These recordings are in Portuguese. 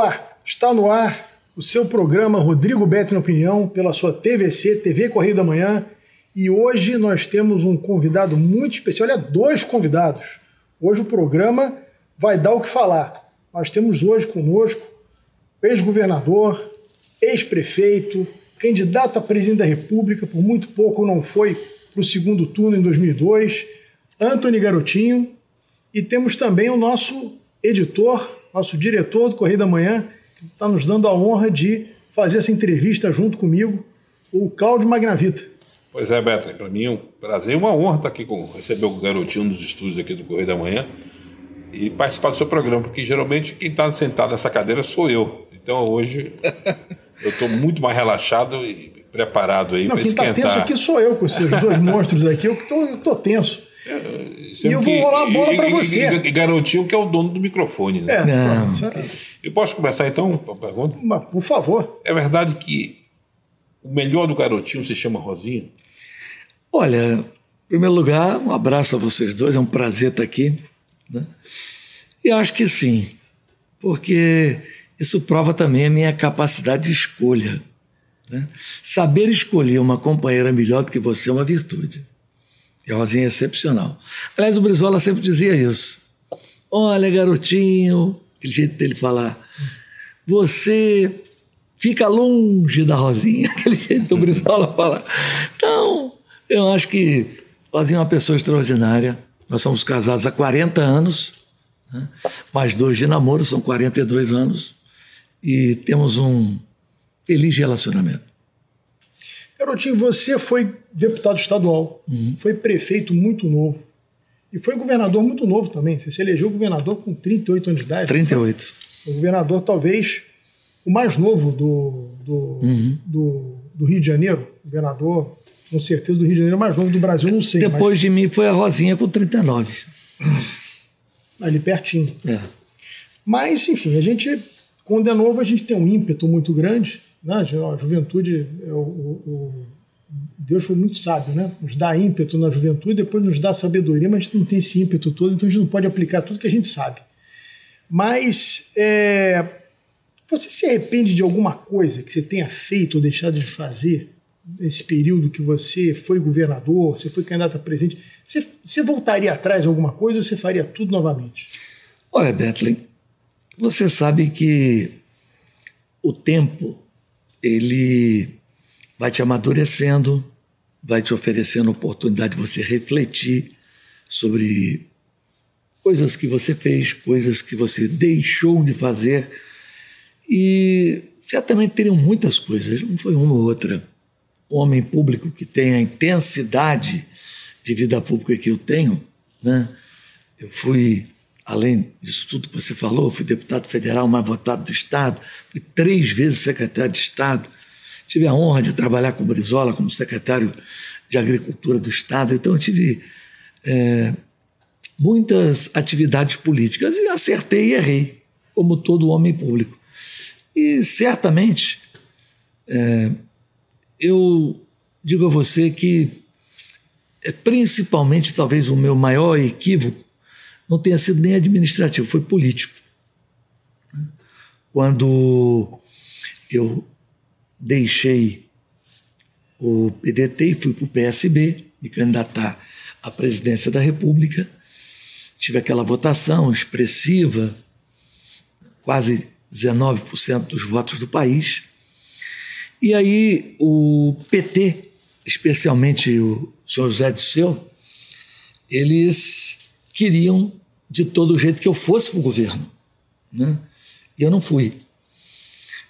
Olá, está no ar o seu programa Rodrigo Beto na Opinião pela sua TVC, TV Correio da Manhã. E hoje nós temos um convidado muito especial, olha, dois convidados. Hoje o programa vai dar o que falar. Nós temos hoje conosco ex-governador, ex-prefeito, candidato a presidente da República, por muito pouco não foi para o segundo turno em 2002, Antony Garotinho. E temos também o nosso editor, nosso diretor do Correio da Manhã, que está nos dando a honra de fazer essa entrevista junto comigo, o Cláudio Magnavita. Pois é, Beto, para mim é um prazer e uma honra estar aqui com receber o garotinho nos estúdios aqui do Correio da Manhã e participar do seu programa, porque geralmente quem está sentado nessa cadeira sou eu. Então hoje eu estou muito mais relaxado e preparado aí para esquentar. Quem está tenso aqui sou eu, com esses dois monstros aqui, eu estou tenso. É, e eu vou rolar a bola para você. E, garotinho que é o dono do microfone, né? É, Não. Eu posso começar então com a pergunta? Mas, por favor. É verdade que o melhor do garotinho se chama Rosinha? Olha, em primeiro lugar, um abraço a vocês dois, é um prazer estar aqui. Né? E acho que sim, porque isso prova também a minha capacidade de escolha. Né? Saber escolher uma companheira melhor do que você é uma virtude. E a Rosinha é excepcional. Aliás, o Brizola sempre dizia isso. Olha, garotinho, aquele jeito dele falar, você fica longe da Rosinha, aquele jeito do Brizola falar. Então, eu acho que Rosinha é uma pessoa extraordinária. Nós somos casados há 40 anos, né? mais dois de namoro, são 42 anos, e temos um feliz relacionamento. Garotinho, você foi deputado estadual, uhum. foi prefeito muito novo e foi governador muito novo também. Você se elegeu governador com 38 anos de idade. 38. O governador, talvez, o mais novo do, do, uhum. do, do, Rio de Janeiro. Governador, com certeza, do Rio de Janeiro, mais novo do Brasil, não sei. Depois mas... de mim foi a Rosinha com 39. Ali pertinho. É. Mas, enfim, a gente, quando é novo, a gente tem um ímpeto muito grande né? A juventude, é o, o, Deus foi muito sábio, né? Nos dá ímpeto na juventude, depois nos dá sabedoria, mas a gente não tem esse ímpeto todo, então a gente não pode aplicar tudo que a gente sabe. Mas é, você se arrepende de alguma coisa que você tenha feito ou deixado de fazer nesse período que você foi governador, você foi candidato a presidente? Você, você voltaria atrás em alguma coisa ou você faria tudo novamente? Olha, Bethlen, você sabe que o tempo ele vai te amadurecendo, vai te oferecendo oportunidade de você refletir sobre coisas que você fez, coisas que você deixou de fazer. E certamente teriam muitas coisas, não foi uma ou outra. Um homem público que tem a intensidade de vida pública que eu tenho, né? Eu fui além disso tudo que você falou, fui deputado federal mais votado do Estado, fui três vezes secretário de Estado, tive a honra de trabalhar com o Brizola como secretário de Agricultura do Estado, então eu tive é, muitas atividades políticas e acertei e errei, como todo homem público. E certamente é, eu digo a você que é principalmente talvez o meu maior equívoco não tenha sido nem administrativo, foi político. Quando eu deixei o PDT e fui para o PSB, me candidatar à presidência da República, tive aquela votação expressiva, quase 19% dos votos do país. E aí o PT, especialmente o senhor José Disseu, eles queriam de todo jeito que eu fosse para o governo. Né? E eu não fui.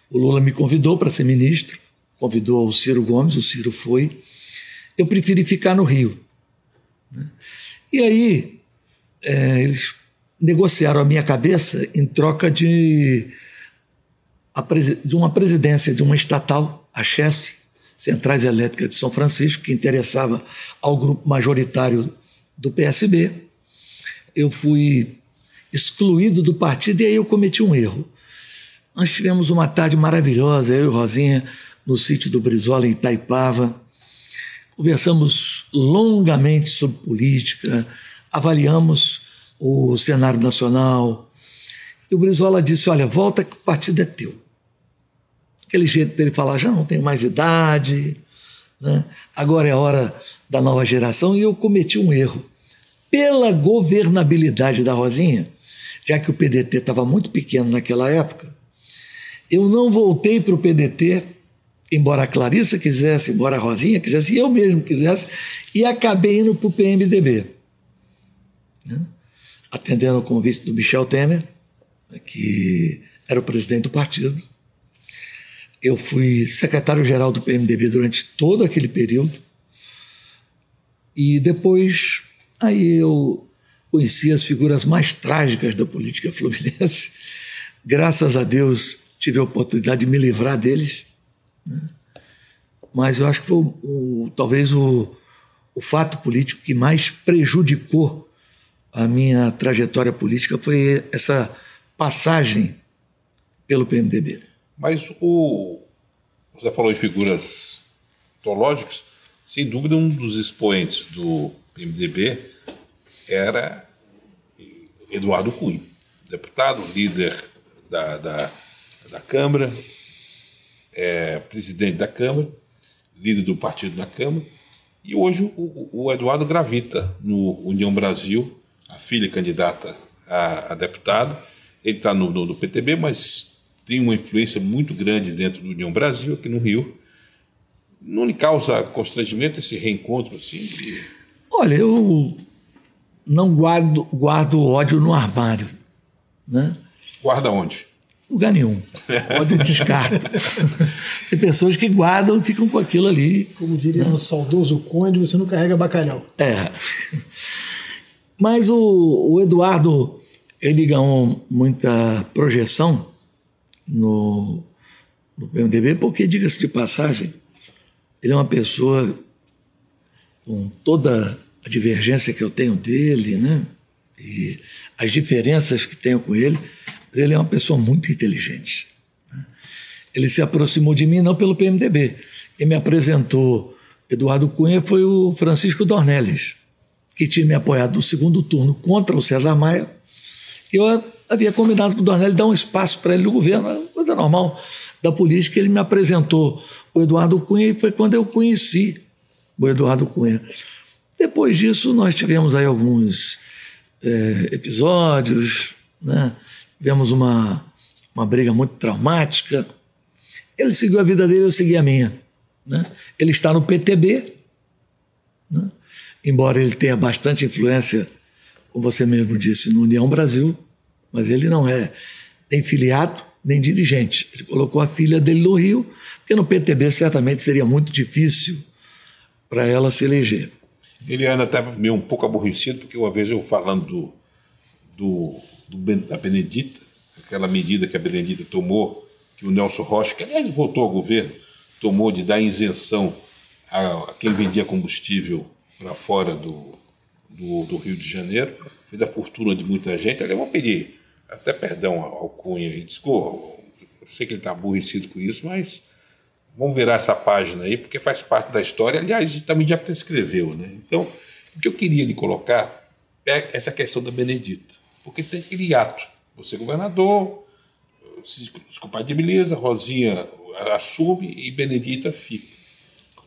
O Lula me convidou para ser ministro, convidou o Ciro Gomes, o Ciro foi. Eu preferi ficar no Rio. Né? E aí é, eles negociaram a minha cabeça em troca de, de uma presidência de uma estatal, a Chesf, Centrais Elétricas de São Francisco, que interessava ao grupo majoritário do PSB eu fui excluído do partido e aí eu cometi um erro. Nós tivemos uma tarde maravilhosa, eu e Rosinha, no sítio do Brizola, em Itaipava. Conversamos longamente sobre política, avaliamos o cenário nacional E o Brizola disse: Olha, volta que o partido é teu. Aquele jeito dele falar: já não tenho mais idade, né? agora é a hora da nova geração. E eu cometi um erro. Pela governabilidade da Rosinha, já que o PDT estava muito pequeno naquela época, eu não voltei para o PDT, embora a Clarissa quisesse, embora a Rosinha quisesse, e eu mesmo quisesse, e acabei indo para o PMDB. Né? Atendendo o convite do Michel Temer, que era o presidente do partido. Eu fui secretário-geral do PMDB durante todo aquele período. E depois, aí eu conheci as figuras mais trágicas da política fluminense. Graças a Deus, tive a oportunidade de me livrar deles. Né? Mas eu acho que foi o, talvez o, o fato político que mais prejudicou a minha trajetória política foi essa passagem pelo PMDB. Mas o você falou em figuras teológicas, sem dúvida um dos expoentes do PMDB era Eduardo Cunha, deputado, líder da, da, da Câmara, é, presidente da Câmara, líder do partido na Câmara, e hoje o, o Eduardo gravita no União Brasil, a filha candidata a, a deputado, ele está no, no, no, PTB, mas tem uma influência muito grande dentro do União Brasil, aqui no Rio. Não lhe causa constrangimento esse reencontro assim? De... Olha, eu não guardo, guardo ódio no armário. Né? Guarda onde? Lugar nenhum. Ódio descarto. Tem pessoas que guardam e ficam com aquilo ali. Como diria né? o saudoso Conde, você não carrega bacalhau. É. Mas o, o Eduardo ele ganhou muita projeção no, no PMDB, porque, diga-se de passagem, ele é uma pessoa com toda a divergência que eu tenho dele, né? E as diferenças que tenho com ele, ele é uma pessoa muito inteligente. Né? Ele se aproximou de mim não pelo PMDB. Quem me apresentou Eduardo Cunha foi o Francisco Dornelles, que tinha me apoiado no segundo turno contra o César Maia eu havia combinado com o Dornelli dar um espaço para ele no governo, coisa normal da política. Ele me apresentou o Eduardo Cunha e foi quando eu conheci o Eduardo Cunha. Depois disso, nós tivemos aí alguns é, episódios, né? tivemos uma, uma briga muito traumática. Ele seguiu a vida dele, eu segui a minha. Né? Ele está no PTB, né? embora ele tenha bastante influência como você mesmo disse, no União Brasil, mas ele não é nem filiado nem dirigente. Ele colocou a filha dele no Rio, porque no PTB certamente seria muito difícil para ela se eleger. Ele anda até meio um pouco aborrecido, porque uma vez eu falando do, do, do, da Benedita, aquela medida que a Benedita tomou, que o Nelson Rocha, que aliás voltou ao governo, tomou de dar isenção a, a quem vendia combustível para fora do, do, do, Rio de Janeiro, fez a fortuna de muita gente. Eu vou pedir até perdão ao Cunha e desculpa, eu sei que ele está aborrecido com isso, mas vamos virar essa página aí, porque faz parte da história. Aliás, também já prescreveu, né? Então, o que eu queria lhe colocar é essa questão da Benedita, porque tem aquele ato. Você é governador, se beleza, Rosinha assume e Benedita fica.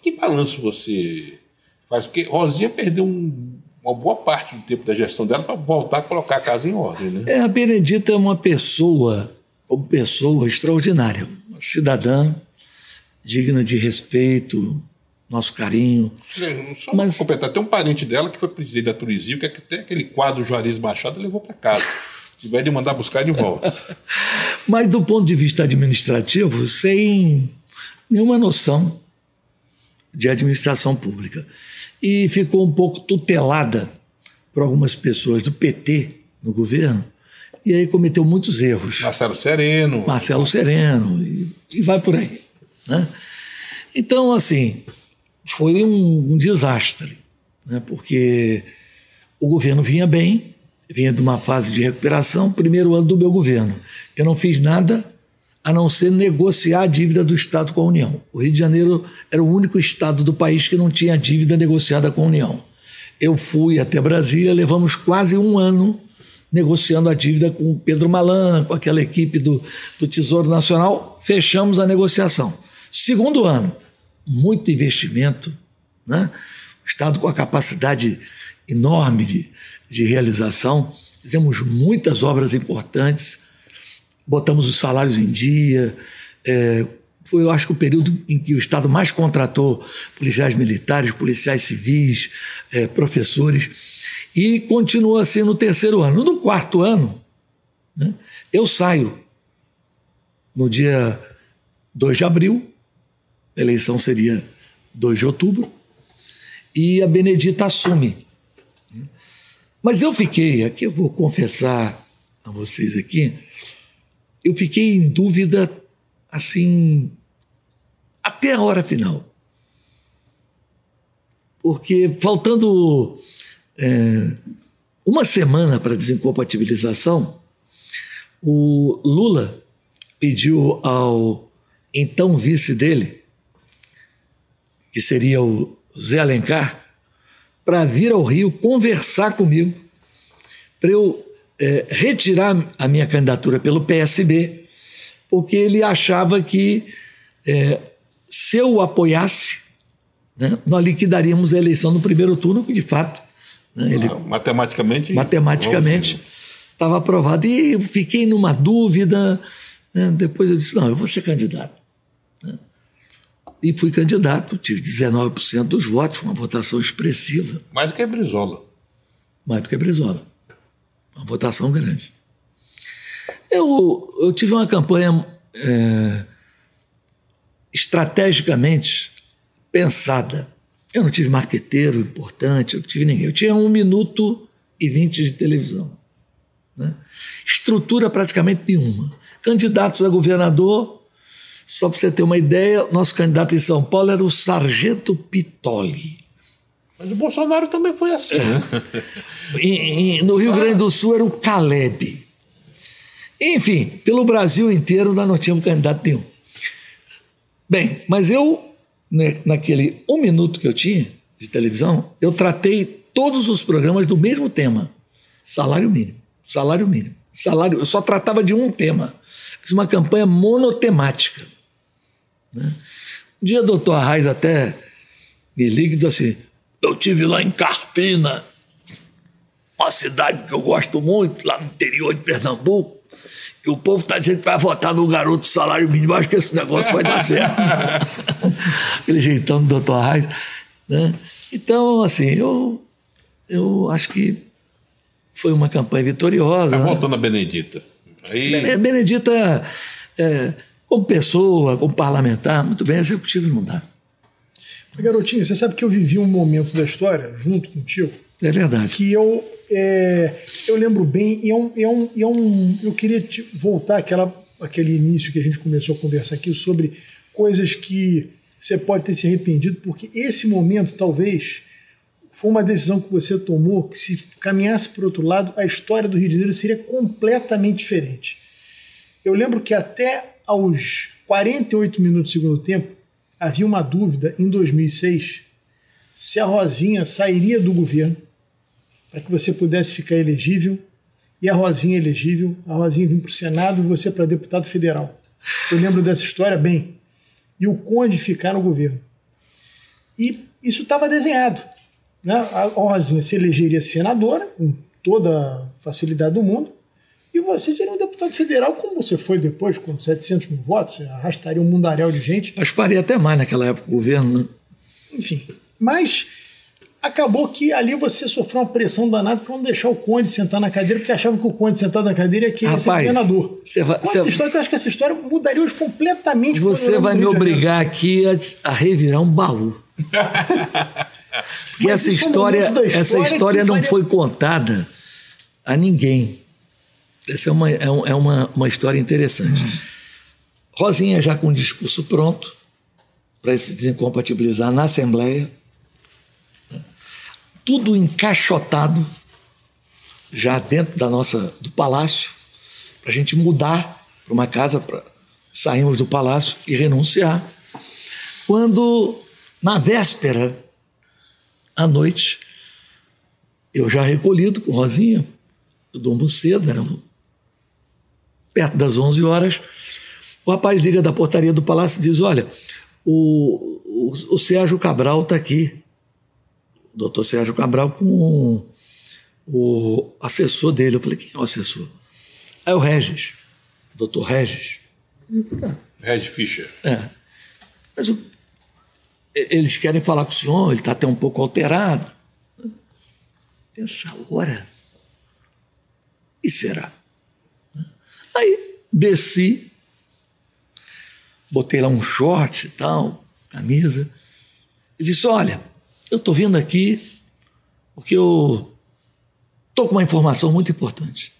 Que balanço você faz? Porque Rosinha perdeu um uma boa parte do tempo da gestão dela para voltar a colocar a casa em ordem. Né? É, a Benedita é uma pessoa, uma pessoa extraordinária, uma cidadã digna de respeito, nosso carinho. Só Mas... completar, tem um parente dela que foi presidente da Turizio, que até aquele quadro Juarez Machado levou para casa. Se tiver de mandar buscar, de volta. Mas do ponto de vista administrativo, sem nenhuma noção de administração pública e ficou um pouco tutelada por algumas pessoas do PT no governo, e aí cometeu muitos erros. Marcelo Sereno. Marcelo Sereno, e, e vai por aí. Né? Então, assim, foi um, um desastre, né? porque o governo vinha bem, vinha de uma fase de recuperação, primeiro ano do meu governo. Eu não fiz nada a não ser negociar a dívida do Estado com a União. O Rio de Janeiro era o único estado do país que não tinha dívida negociada com a União. Eu fui até Brasília, levamos quase um ano negociando a dívida com Pedro Malan, com aquela equipe do, do Tesouro Nacional, fechamos a negociação. Segundo ano, muito investimento, né? o Estado com a capacidade enorme de, de realização, fizemos muitas obras importantes, botamos os salários em dia, é, foi, eu acho que o período em que o Estado mais contratou policiais militares, policiais civis, é, professores, e continua assim no terceiro ano. No quarto ano, né, eu saio no dia 2 de abril, a eleição seria 2 de outubro, e a Benedita assume. Mas eu fiquei, aqui eu vou confessar a vocês aqui, eu fiquei em dúvida assim até a hora final. Porque faltando é, uma semana para desincompatibilização, o Lula pediu ao então vice dele, que seria o Zé Alencar, para vir ao Rio conversar comigo, para eu é, retirar a minha candidatura pelo PSB, porque ele achava que é, se eu o apoiasse, né, nós liquidaríamos a eleição no primeiro turno, que de fato. Né, ele, ah, matematicamente. Matematicamente estava aprovado. E eu fiquei numa dúvida. Né, depois eu disse: não, eu vou ser candidato. E fui candidato, tive 19% dos votos, uma votação expressiva. Mais do que a Brizola. Mais do que a Brizola. Uma votação grande. Eu, eu tive uma campanha é, estrategicamente pensada. Eu não tive marqueteiro importante, eu não tive ninguém. Eu tinha um minuto e vinte de televisão. Né? Estrutura praticamente nenhuma. Candidatos a governador, só para você ter uma ideia, nosso candidato em São Paulo era o Sargento Pitoli. Mas o Bolsonaro também foi assim. Né? e, e, no Rio Grande do Sul era o Caleb. Enfim, pelo Brasil inteiro nós não tínhamos candidato nenhum. Bem, mas eu, né, naquele um minuto que eu tinha de televisão, eu tratei todos os programas do mesmo tema: salário mínimo, salário mínimo, salário. Eu só tratava de um tema. Fiz uma campanha monotemática. Né? Um dia o doutor Arraes até me liga e diz assim: eu tive lá em Carpina, uma cidade que eu gosto muito, lá no interior de Pernambuco. E o povo está dizendo que vai votar no garoto salário mínimo. Acho que esse negócio vai dar certo. Aquele jeitão do doutor Arraes. Né? Então, assim, eu, eu acho que foi uma campanha vitoriosa. Está voltando né? a Benedita. Aí... Benedita, é, como pessoa, como parlamentar, muito bem, executivo não dá. Garotinho, você sabe que eu vivi um momento da história junto contigo? É verdade. Que eu é, eu lembro bem, e é um, é um, é um, eu queria voltar àquela, àquele início que a gente começou a conversar aqui sobre coisas que você pode ter se arrependido, porque esse momento talvez foi uma decisão que você tomou que se caminhasse para outro lado, a história do Rio de Janeiro seria completamente diferente. Eu lembro que até aos 48 minutos do segundo tempo havia uma dúvida em 2006 se a Rosinha sairia do governo para que você pudesse ficar elegível e a Rosinha elegível, a Rosinha vir para o Senado e você para deputado federal. Eu lembro dessa história bem. E o Conde ficar no governo. E isso estava desenhado. Né? A Rosinha se elegeria senadora, com toda a facilidade do mundo, e você seria deputado federal, como você foi depois, com 700 mil votos, arrastaria um mundaréu de gente. Acho que faria até mais naquela época o governo, né? Enfim, mas acabou que ali você sofreu uma pressão danada para não deixar o Conde sentar na cadeira, porque achava que o Conde sentado na cadeira ia querer ser governador. Você vai, você, história, eu acho que essa história mudaria hoje completamente. Você vai me obrigar aqui a, a, revirar um baú. porque essa história, história, essa história não faria... foi contada a ninguém. Essa é uma, é, é uma, uma história interessante. Uhum. Rosinha já com o discurso pronto para se desincompatibilizar na Assembleia tudo encaixotado já dentro da nossa do palácio para a gente mudar para uma casa para sairmos do palácio e renunciar. Quando na véspera à noite eu já recolhido com Rosinha eu durmo cedo, era perto das 11 horas. O rapaz liga da portaria do palácio e diz: Olha, o, o, o Sérgio Cabral está aqui. O doutor Sérgio Cabral com o assessor dele. Eu falei: Quem é o assessor? É o Regis, doutor Regis. Regis Fischer. É. Mas o, eles querem falar com o senhor, ele está até um pouco alterado. Essa hora. E será? Aí desci, botei lá um short e tal, camisa, e disse: Olha, eu estou vindo aqui porque eu estou com uma informação muito importante.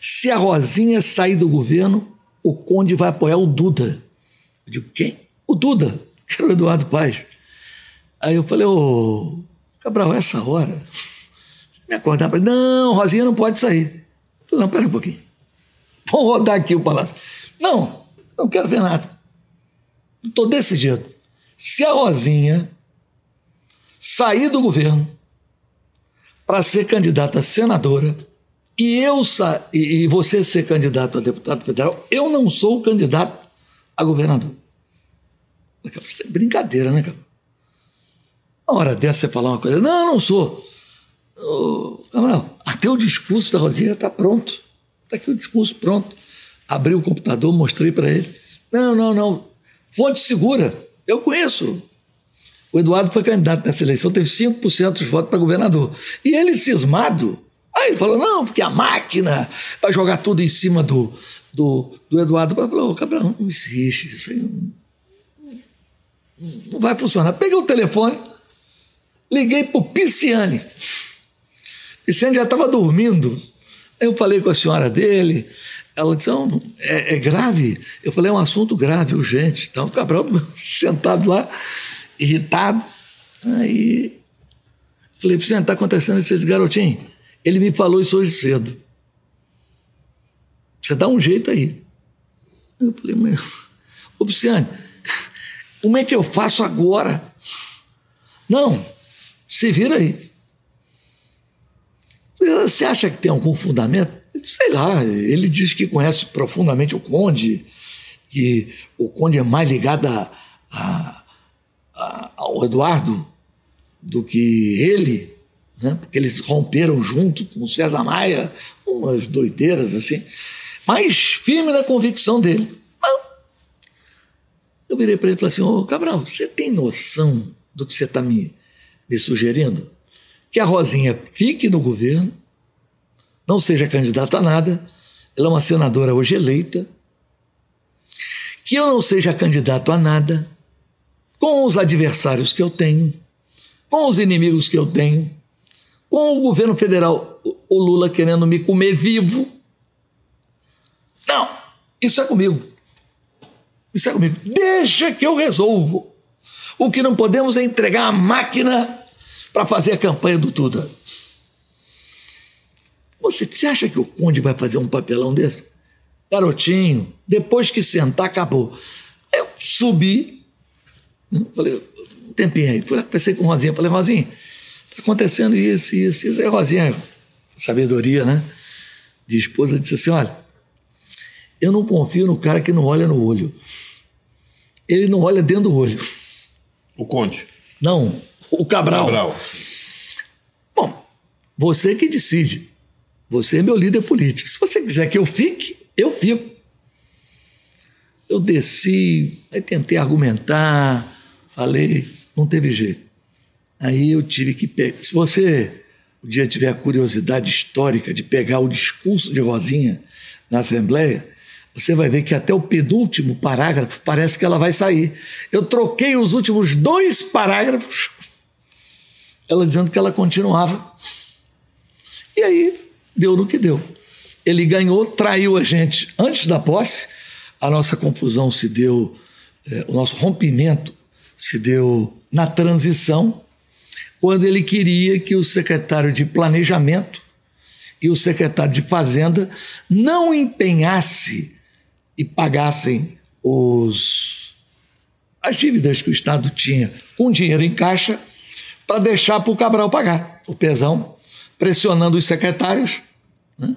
Se a Rosinha sair do governo, o Conde vai apoiar o Duda. Eu digo: Quem? O Duda, que era o Eduardo Paz. Aí eu falei: Ô, Cabral, essa hora, você me acordar para. Não, Rosinha não pode sair. Falei: Não, pera um pouquinho. Vamos rodar aqui o palácio. Não, não quero ver nada. Estou decidido. Se a Rosinha sair do governo para ser candidata a senadora e eu e você ser candidato a deputado federal, eu não sou candidato a governador. É brincadeira, né, cara? Uma hora dessa você falar uma coisa, não, eu não sou. Ô, Camarão, até o discurso da Rosinha está pronto. Está aqui o discurso pronto. Abri o computador, mostrei para ele. Não, não, não. Fonte segura. Eu conheço. O Eduardo foi candidato nessa eleição, teve 5% dos votos para governador. E ele cismado. Aí ele falou: não, porque a máquina vai jogar tudo em cima do, do, do Eduardo. Eu falei: Cabral, não existe. Isso aí não, não vai funcionar. Peguei o telefone, liguei para o Pisciane. Pisciane já estava dormindo. Eu falei com a senhora dele, ela disse: não, é, é, grave. Eu falei: é um assunto grave, urgente. Então, o Cabral sentado lá, irritado. Aí, falei: Pisciane, está acontecendo isso, garotinho. Ele me falou isso hoje cedo. Você dá um jeito aí. Eu falei: mas, ô como é que eu faço agora? Não, se vira aí. Você acha que tem algum fundamento? Sei lá, ele diz que conhece profundamente o Conde, que o Conde é mais ligado a, a, a, ao Eduardo do que ele, né? porque eles romperam junto com o César Maia, umas doideiras assim, mas firme na convicção dele. Eu virei para ele e falei assim: Ô Cabral, você tem noção do que você está me, me sugerindo? Que a Rosinha fique no governo, não seja candidata a nada, ela é uma senadora hoje eleita, que eu não seja candidato a nada, com os adversários que eu tenho, com os inimigos que eu tenho, com o governo federal, o Lula querendo me comer vivo. Não, isso é comigo. Isso é comigo. Deixa que eu resolvo. O que não podemos é entregar a máquina para fazer a campanha do Tuda. Você, você acha que o Conde vai fazer um papelão desse? Garotinho, depois que sentar, acabou. Eu subi, né, falei, um tempinho aí, fui lá, pensei com Rosinha, falei, Rosinha, está acontecendo isso, isso, isso. Aí Rosinha, sabedoria, né? De esposa, disse assim: olha, eu não confio no cara que não olha no olho. Ele não olha dentro do olho. O Conde? Não, o Cabral. Cabral. Bom, você que decide. Você é meu líder político. Se você quiser que eu fique, eu fico. Eu desci, aí tentei argumentar, falei, não teve jeito. Aí eu tive que pegar. Se você um dia tiver a curiosidade histórica de pegar o discurso de Rosinha na Assembleia, você vai ver que até o penúltimo parágrafo parece que ela vai sair. Eu troquei os últimos dois parágrafos ela dizendo que ela continuava. E aí deu no que deu. Ele ganhou, traiu a gente antes da posse, a nossa confusão se deu, é, o nosso rompimento se deu na transição, quando ele queria que o secretário de Planejamento e o secretário de Fazenda não empenhasse e pagassem os, as dívidas que o Estado tinha com dinheiro em caixa para deixar para o Cabral pagar, o pesão, pressionando os secretários. Né?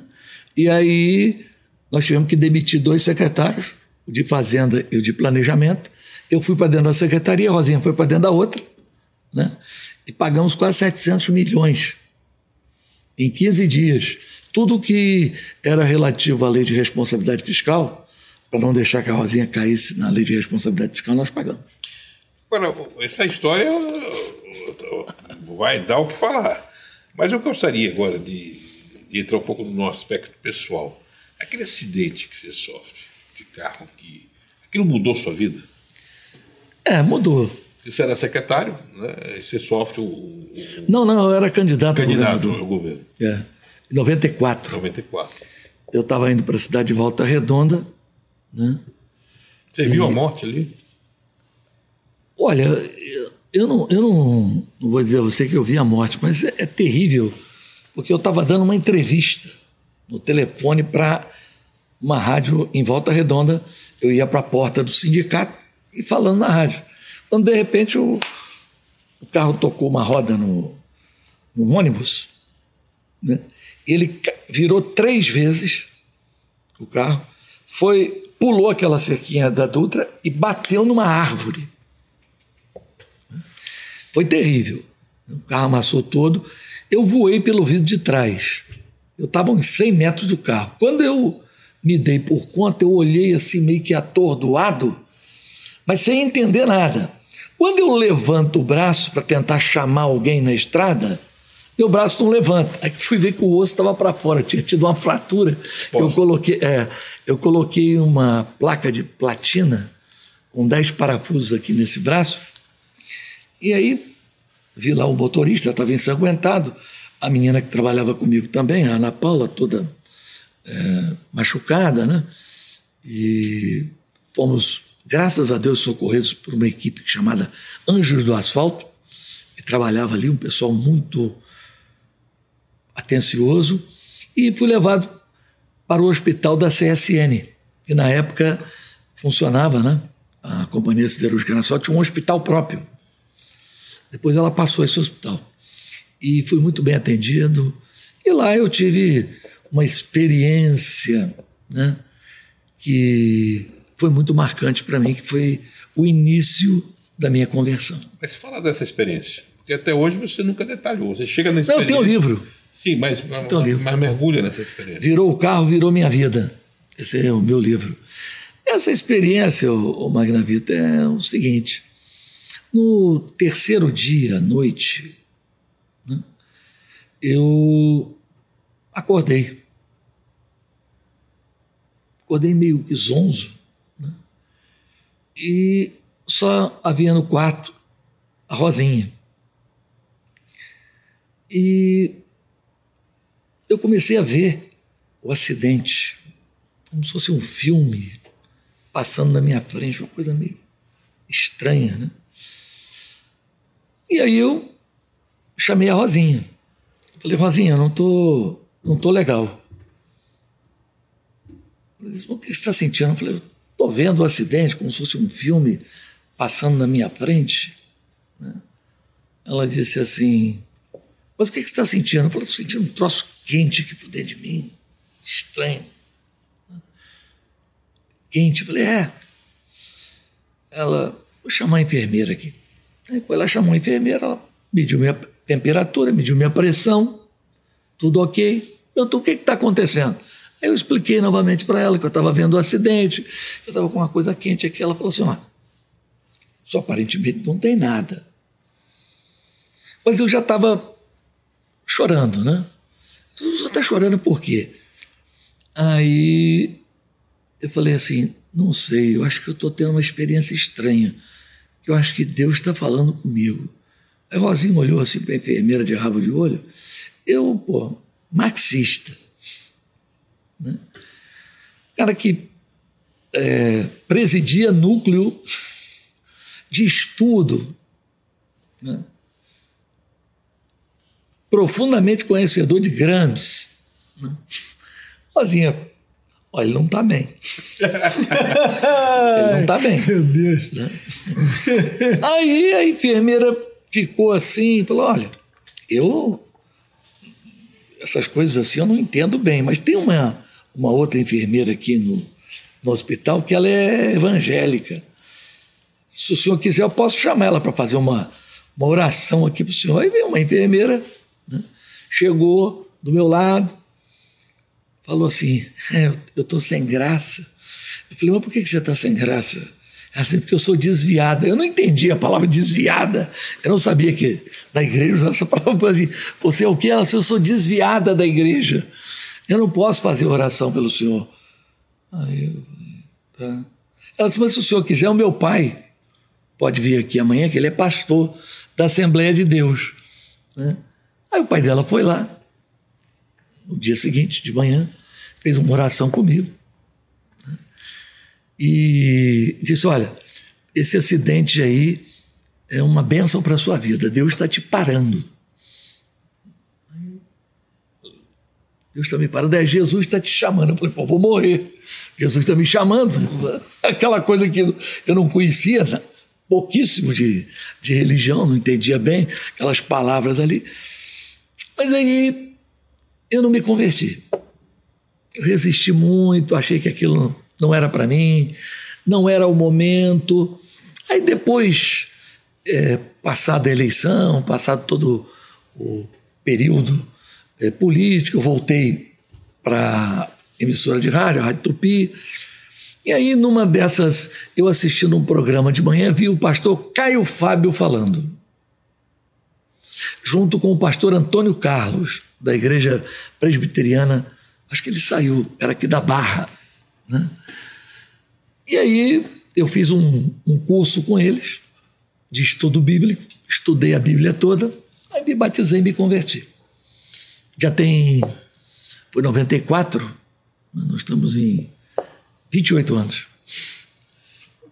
E aí nós tivemos que demitir dois secretários, o de Fazenda e o de Planejamento. Eu fui para dentro da secretaria, a Rosinha foi para dentro da outra. Né? E pagamos quase 700 milhões em 15 dias. Tudo que era relativo à lei de responsabilidade fiscal, para não deixar que a Rosinha caísse na lei de responsabilidade fiscal, nós pagamos. Agora, essa história vai dar o que falar. Mas eu gostaria agora de, de entrar um pouco no aspecto pessoal. Aquele acidente que você sofre de carro, que aquilo mudou sua vida? É, mudou. Você era secretário, né? você sofre o, o. Não, não, eu era candidato, candidato ao governo. É. Em 94. 94. Eu estava indo para a cidade de Volta Redonda. Né? Você e... viu a morte ali? Olha, eu eu não, não vou dizer a você que eu vi a morte, mas é, é terrível, porque eu estava dando uma entrevista no telefone para uma rádio em Volta Redonda. Eu ia para a porta do sindicato e falando na rádio. Quando de repente o, o carro tocou uma roda no, no ônibus, né? ele virou três vezes o carro, foi pulou aquela cerquinha da Dutra e bateu numa árvore. Foi terrível. O carro amassou todo. Eu voei pelo vidro de trás. Eu estava uns 100 metros do carro. Quando eu me dei por conta, eu olhei assim meio que atordoado, mas sem entender nada. Quando eu levanto o braço para tentar chamar alguém na estrada, meu braço não levanta. Aí fui ver que o osso estava para fora, tinha tido uma fratura. Eu coloquei, é, eu coloquei uma placa de platina com 10 parafusos aqui nesse braço e aí vi lá o motorista, estava ensanguentado, a menina que trabalhava comigo também, a Ana Paula, toda é, machucada, né? E fomos, graças a Deus, socorridos por uma equipe chamada Anjos do Asfalto, que trabalhava ali, um pessoal muito atencioso, e fui levado para o hospital da CSN, que na época funcionava, né? A Companhia Siderúrgica Nacional tinha um hospital próprio. Depois ela passou esse hospital. E fui muito bem atendido. E lá eu tive uma experiência né, que foi muito marcante para mim, que foi o início da minha conversão. Mas fala dessa experiência. Porque até hoje você nunca detalhou. Você chega na experiência. Não, eu tenho um livro. Sim, mas, mas, livro. mas mergulha nessa experiência. Virou o carro, virou minha vida. Esse é o meu livro. Essa experiência, o, o Magnavita, é o seguinte. No terceiro dia, à noite, né, eu acordei. Acordei meio que zonzo. Né, e só havia no quarto a Rosinha. E eu comecei a ver o acidente, como se fosse um filme passando na minha frente, uma coisa meio estranha, né? E aí eu chamei a Rosinha. Falei, Rosinha, não tô, não tô legal. Ela disse, o que você está sentindo? Eu falei, eu tô vendo o acidente como se fosse um filme passando na minha frente. Né? Ela disse assim, mas o que você está sentindo? Eu falei, estou sentindo um troço quente aqui por dentro de mim, estranho. Quente. Eu falei, é. Ela, vou chamar a enfermeira aqui. Aí foi lá, chamou a enfermeira, ela mediu minha temperatura, mediu minha pressão, tudo ok. Eu o que está acontecendo? Aí eu expliquei novamente para ela que eu estava vendo o acidente, que eu estava com uma coisa quente aqui. Ela falou assim: ó, só aparentemente não tem nada. Mas eu já estava chorando, né? Você está chorando por quê? Aí eu falei assim: não sei, eu acho que eu estou tendo uma experiência estranha eu acho que Deus está falando comigo. Aí Rosinho olhou assim para a enfermeira de rabo de olho. Eu, pô, marxista. Né? Cara que é, presidia núcleo de estudo. Né? Profundamente conhecedor de Gramsci. Né? Rosinha Olha, ele não está bem. ele não está bem. Meu Deus. Né? Aí a enfermeira ficou assim e falou: olha, eu essas coisas assim eu não entendo bem, mas tem uma, uma outra enfermeira aqui no, no hospital que ela é evangélica. Se o senhor quiser, eu posso chamar ela para fazer uma, uma oração aqui para o senhor. Aí veio uma enfermeira, né? chegou do meu lado, falou assim: é, Eu estou sem graça. Eu falei: Mas por que você está sem graça? Ela assim, porque eu sou desviada. Eu não entendi a palavra desviada. Eu não sabia que na igreja usava essa palavra assim. Você é o quê? Ela disse, eu sou desviada da igreja. Eu não posso fazer oração pelo senhor. Aí eu tá. Ela disse, mas se o senhor quiser, o meu pai pode vir aqui amanhã, que ele é pastor da Assembleia de Deus. Né? Aí o pai dela foi lá, no dia seguinte, de manhã, fez uma oração comigo e disse: Olha, esse acidente aí é uma bênção para a sua vida. Deus está te parando. Deus está me parando. É, Jesus está te chamando. Eu falei, pô, vou morrer. Jesus está me chamando. Aquela coisa que eu não conhecia, né? pouquíssimo de, de religião, não entendia bem aquelas palavras ali. Mas aí eu não me converti. Eu resisti muito, achei que aquilo não era para mim, não era o momento. Aí depois, é, passada a eleição, passado todo o período é, político, eu voltei para emissora de rádio, a Rádio Tupi. E aí, numa dessas, eu assistindo um programa de manhã, vi o pastor Caio Fábio falando, junto com o pastor Antônio Carlos, da Igreja Presbiteriana, acho que ele saiu, era aqui da Barra, né? E aí eu fiz um, um curso com eles de estudo bíblico, estudei a Bíblia toda, aí me batizei e me converti. Já tem. Foi 94, nós estamos em 28 anos.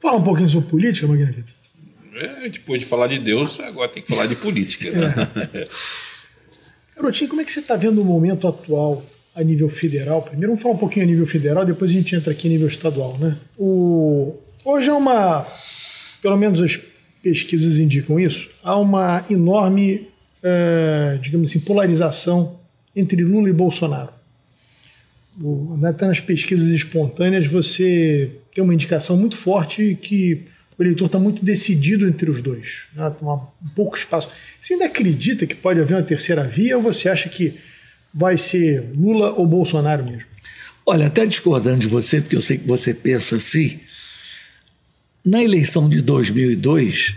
Fala um pouquinho sobre política, Magna É, depois de falar de Deus, agora tem que falar de política. Né? É. Garotinho, como é que você está vendo o momento atual a nível federal. Primeiro vamos falar um pouquinho a nível federal, depois a gente entra aqui a nível estadual. Né? O, hoje é uma, pelo menos as pesquisas indicam isso, há uma enorme, é, digamos assim, polarização entre Lula e Bolsonaro. O, até nas pesquisas espontâneas você tem uma indicação muito forte que o eleitor está muito decidido entre os dois. Né? Uma, um pouco espaço. Você ainda acredita que pode haver uma terceira via ou você acha que vai ser Lula ou Bolsonaro mesmo? Olha, até discordando de você, porque eu sei que você pensa assim, na eleição de 2002,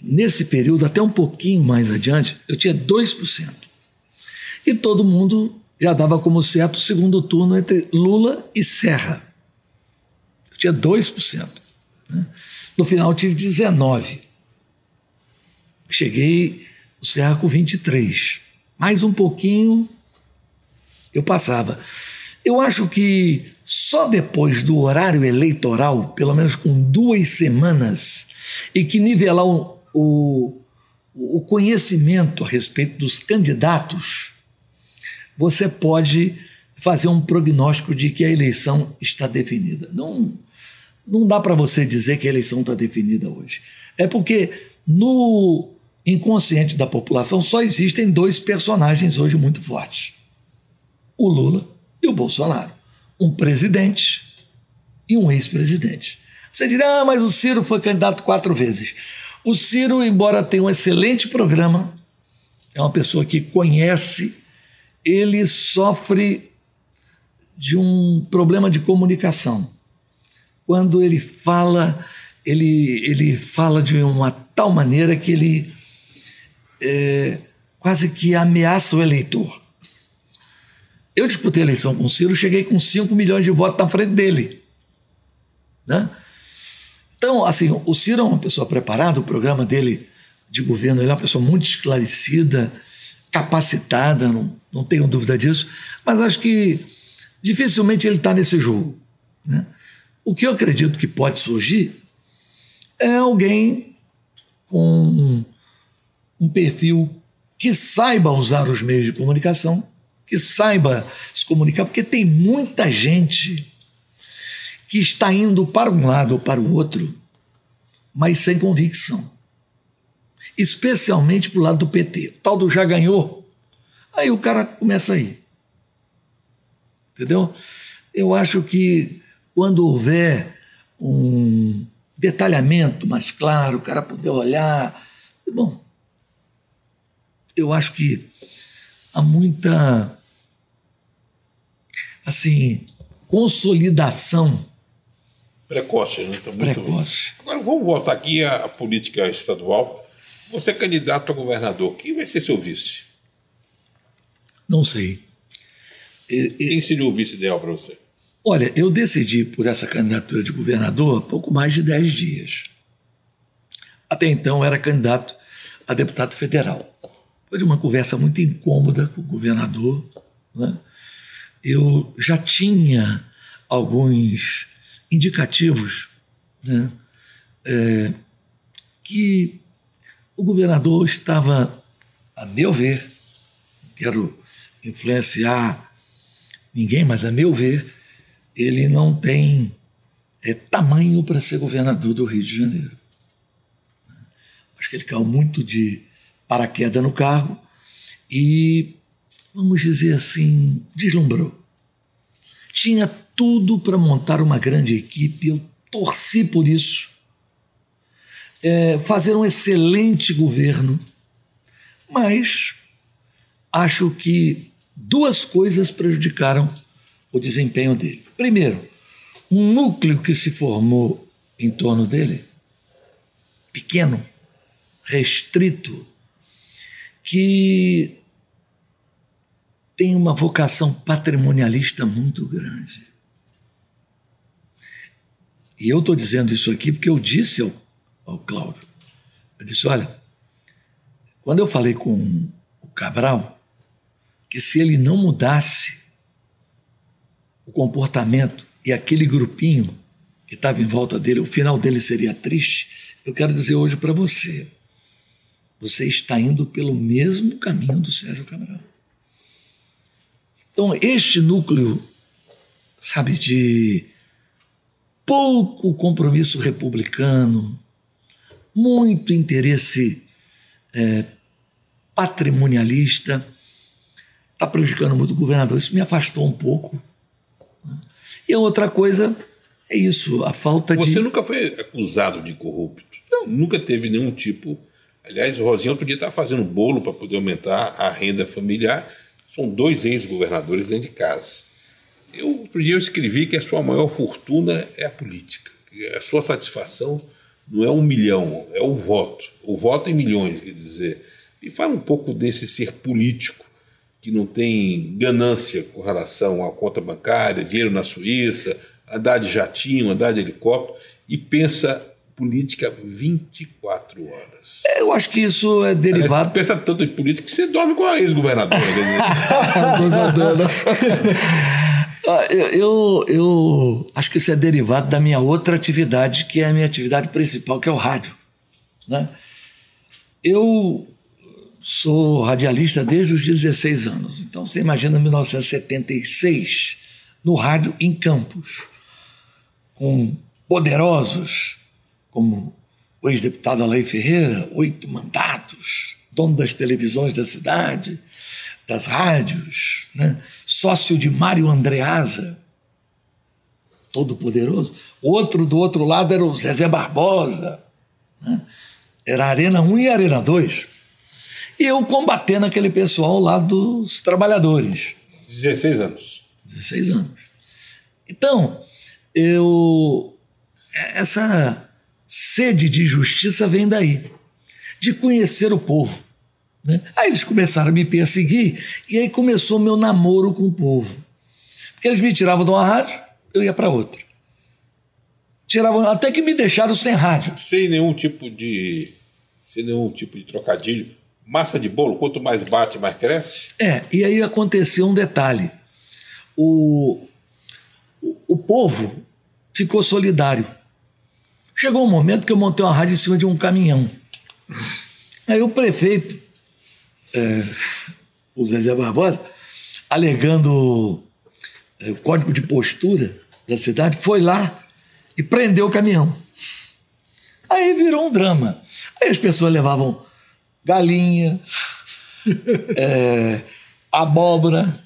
nesse período, até um pouquinho mais adiante, eu tinha 2%. E todo mundo já dava como certo o segundo turno entre Lula e Serra. Eu tinha 2%. Né? No final, tive 19%. Cheguei o Serra com 23%. Mais um pouquinho, eu passava. Eu acho que só depois do horário eleitoral, pelo menos com duas semanas, e que nivelar o, o, o conhecimento a respeito dos candidatos, você pode fazer um prognóstico de que a eleição está definida. Não, não dá para você dizer que a eleição está definida hoje. É porque no inconsciente da população só existem dois personagens hoje muito fortes o Lula e o Bolsonaro. Um presidente e um ex-presidente. Você dirá, ah, mas o Ciro foi candidato quatro vezes. O Ciro, embora tenha um excelente programa, é uma pessoa que conhece, ele sofre de um problema de comunicação. Quando ele fala, ele, ele fala de uma tal maneira que ele é, quase que ameaça o eleitor. Eu disputei a eleição com o Ciro, cheguei com 5 milhões de votos na frente dele. Né? Então, assim, o Ciro é uma pessoa preparada, o programa dele de governo ele é uma pessoa muito esclarecida, capacitada, não, não tenho dúvida disso, mas acho que dificilmente ele está nesse jogo. Né? O que eu acredito que pode surgir é alguém com um perfil que saiba usar os meios de comunicação que saiba se comunicar, porque tem muita gente que está indo para um lado ou para o outro, mas sem convicção. Especialmente para o lado do PT. O tal do já ganhou. Aí o cara começa a ir. Entendeu? Eu acho que quando houver um detalhamento mais claro, o cara puder olhar. Bom, eu acho que há muita assim consolidação precoce, né? Tá precoce. Agora vamos voltar aqui à política estadual. Você é candidato a governador, quem vai ser seu vice? Não sei. Quem seria o vice ideal para você? Olha, eu decidi por essa candidatura de governador há pouco mais de 10 dias. Até então era candidato a deputado federal. Foi de uma conversa muito incômoda com o governador. Né? Eu já tinha alguns indicativos né? é, que o governador estava, a meu ver, quero influenciar ninguém, mas a meu ver, ele não tem é, tamanho para ser governador do Rio de Janeiro. Acho que ele caiu muito de paraquedas no cargo e, vamos dizer assim, deslumbrou. Tinha tudo para montar uma grande equipe, eu torci por isso. É, fazer um excelente governo, mas acho que duas coisas prejudicaram o desempenho dele. Primeiro, um núcleo que se formou em torno dele, pequeno, restrito, que tem uma vocação patrimonialista muito grande. E eu estou dizendo isso aqui porque eu disse ao, ao Cláudio, eu disse, olha, quando eu falei com o Cabral, que se ele não mudasse o comportamento e aquele grupinho que estava em volta dele, o final dele seria triste, eu quero dizer hoje para você: você está indo pelo mesmo caminho do Sérgio Cabral. Então, este núcleo, sabe, de pouco compromisso republicano, muito interesse é, patrimonialista, está prejudicando muito o governador. Isso me afastou um pouco e a outra coisa é isso, a falta Você de. Você nunca foi acusado de corrupto? Não. Nunca teve nenhum tipo. Aliás, o Rosinha outro dia estava fazendo bolo para poder aumentar a renda familiar. São dois ex-governadores dentro de casa. Eu, outro dia eu escrevi que a sua maior fortuna é a política. A sua satisfação não é um milhão, é o voto. O voto em milhões, quer dizer. E fala um pouco desse ser político que não tem ganância com relação à conta bancária, dinheiro na Suíça, andar de jatinho, andar de helicóptero, e pensa política 24 horas. É, eu acho que isso é derivado. pensa tanto em política que você dorme com a ex-governadora. Ah, eu, eu, eu, acho que isso é derivado da minha outra atividade, que é a minha atividade principal, que é o rádio. Né? Eu sou radialista desde os 16 anos. Então você imagina 1976 no rádio em Campos, com poderosos como o ex-deputado Alain Ferreira, oito mandatos, dono das televisões da cidade, das rádios, né? sócio de Mário Andreasa, todo poderoso. Outro do outro lado era o Zezé Barbosa. Né? Era Arena 1 e Arena 2 e eu combatendo aquele pessoal lá dos trabalhadores. 16 anos. 16 anos. Então, eu. Essa sede de justiça vem daí, de conhecer o povo. Né? Aí eles começaram a me perseguir, e aí começou meu namoro com o povo. Porque eles me tiravam de uma rádio, eu ia para outra. Tiravam, até que me deixaram sem rádio. Sem nenhum tipo de. Sem nenhum tipo de trocadilho Massa de bolo, quanto mais bate, mais cresce? É, e aí aconteceu um detalhe. O, o, o povo ficou solidário. Chegou um momento que eu montei uma rádio em cima de um caminhão. Aí o prefeito, é, o Zezé Barbosa, alegando é, o código de postura da cidade, foi lá e prendeu o caminhão. Aí virou um drama. Aí as pessoas levavam galinha, é, abóbora,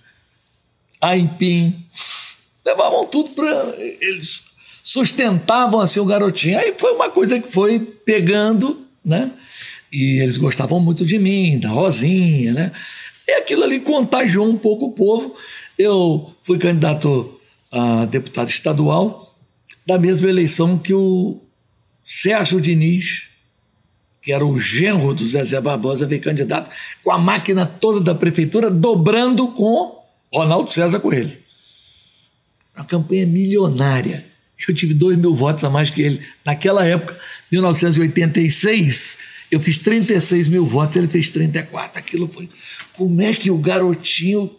aipim. Levavam tudo para. Eles sustentavam assim o garotinho. Aí foi uma coisa que foi pegando, né? E eles gostavam muito de mim, da Rosinha, né? E aquilo ali contagiou um pouco o povo. Eu fui candidato a deputado estadual da mesma eleição que o Sérgio Diniz, que era o genro do Zezé Barbosa, veio candidato com a máquina toda da prefeitura, dobrando com Ronaldo César Coelho. Uma campanha milionária. Eu tive dois mil votos a mais que ele. Naquela época, 1986, eu fiz 36 mil votos, ele fez 34. Aquilo foi. Como é que o garotinho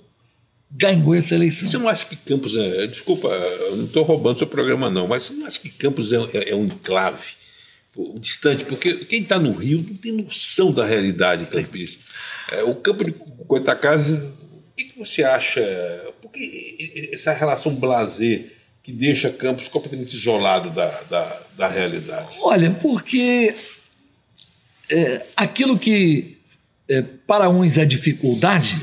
ganhou essa eleição? Você não acha que Campos é. Desculpa, eu não estou roubando seu programa, não, mas você não acha que Campos é, é, é um enclave? Distante, porque quem está no Rio não tem noção da realidade campista. É, o campo de Coitacazes, o que, que, você acha? Porque essa relação blazer que deixa Campos completamente isolado da, da, da realidade? Olha, porque é, aquilo que é, para uns é dificuldade,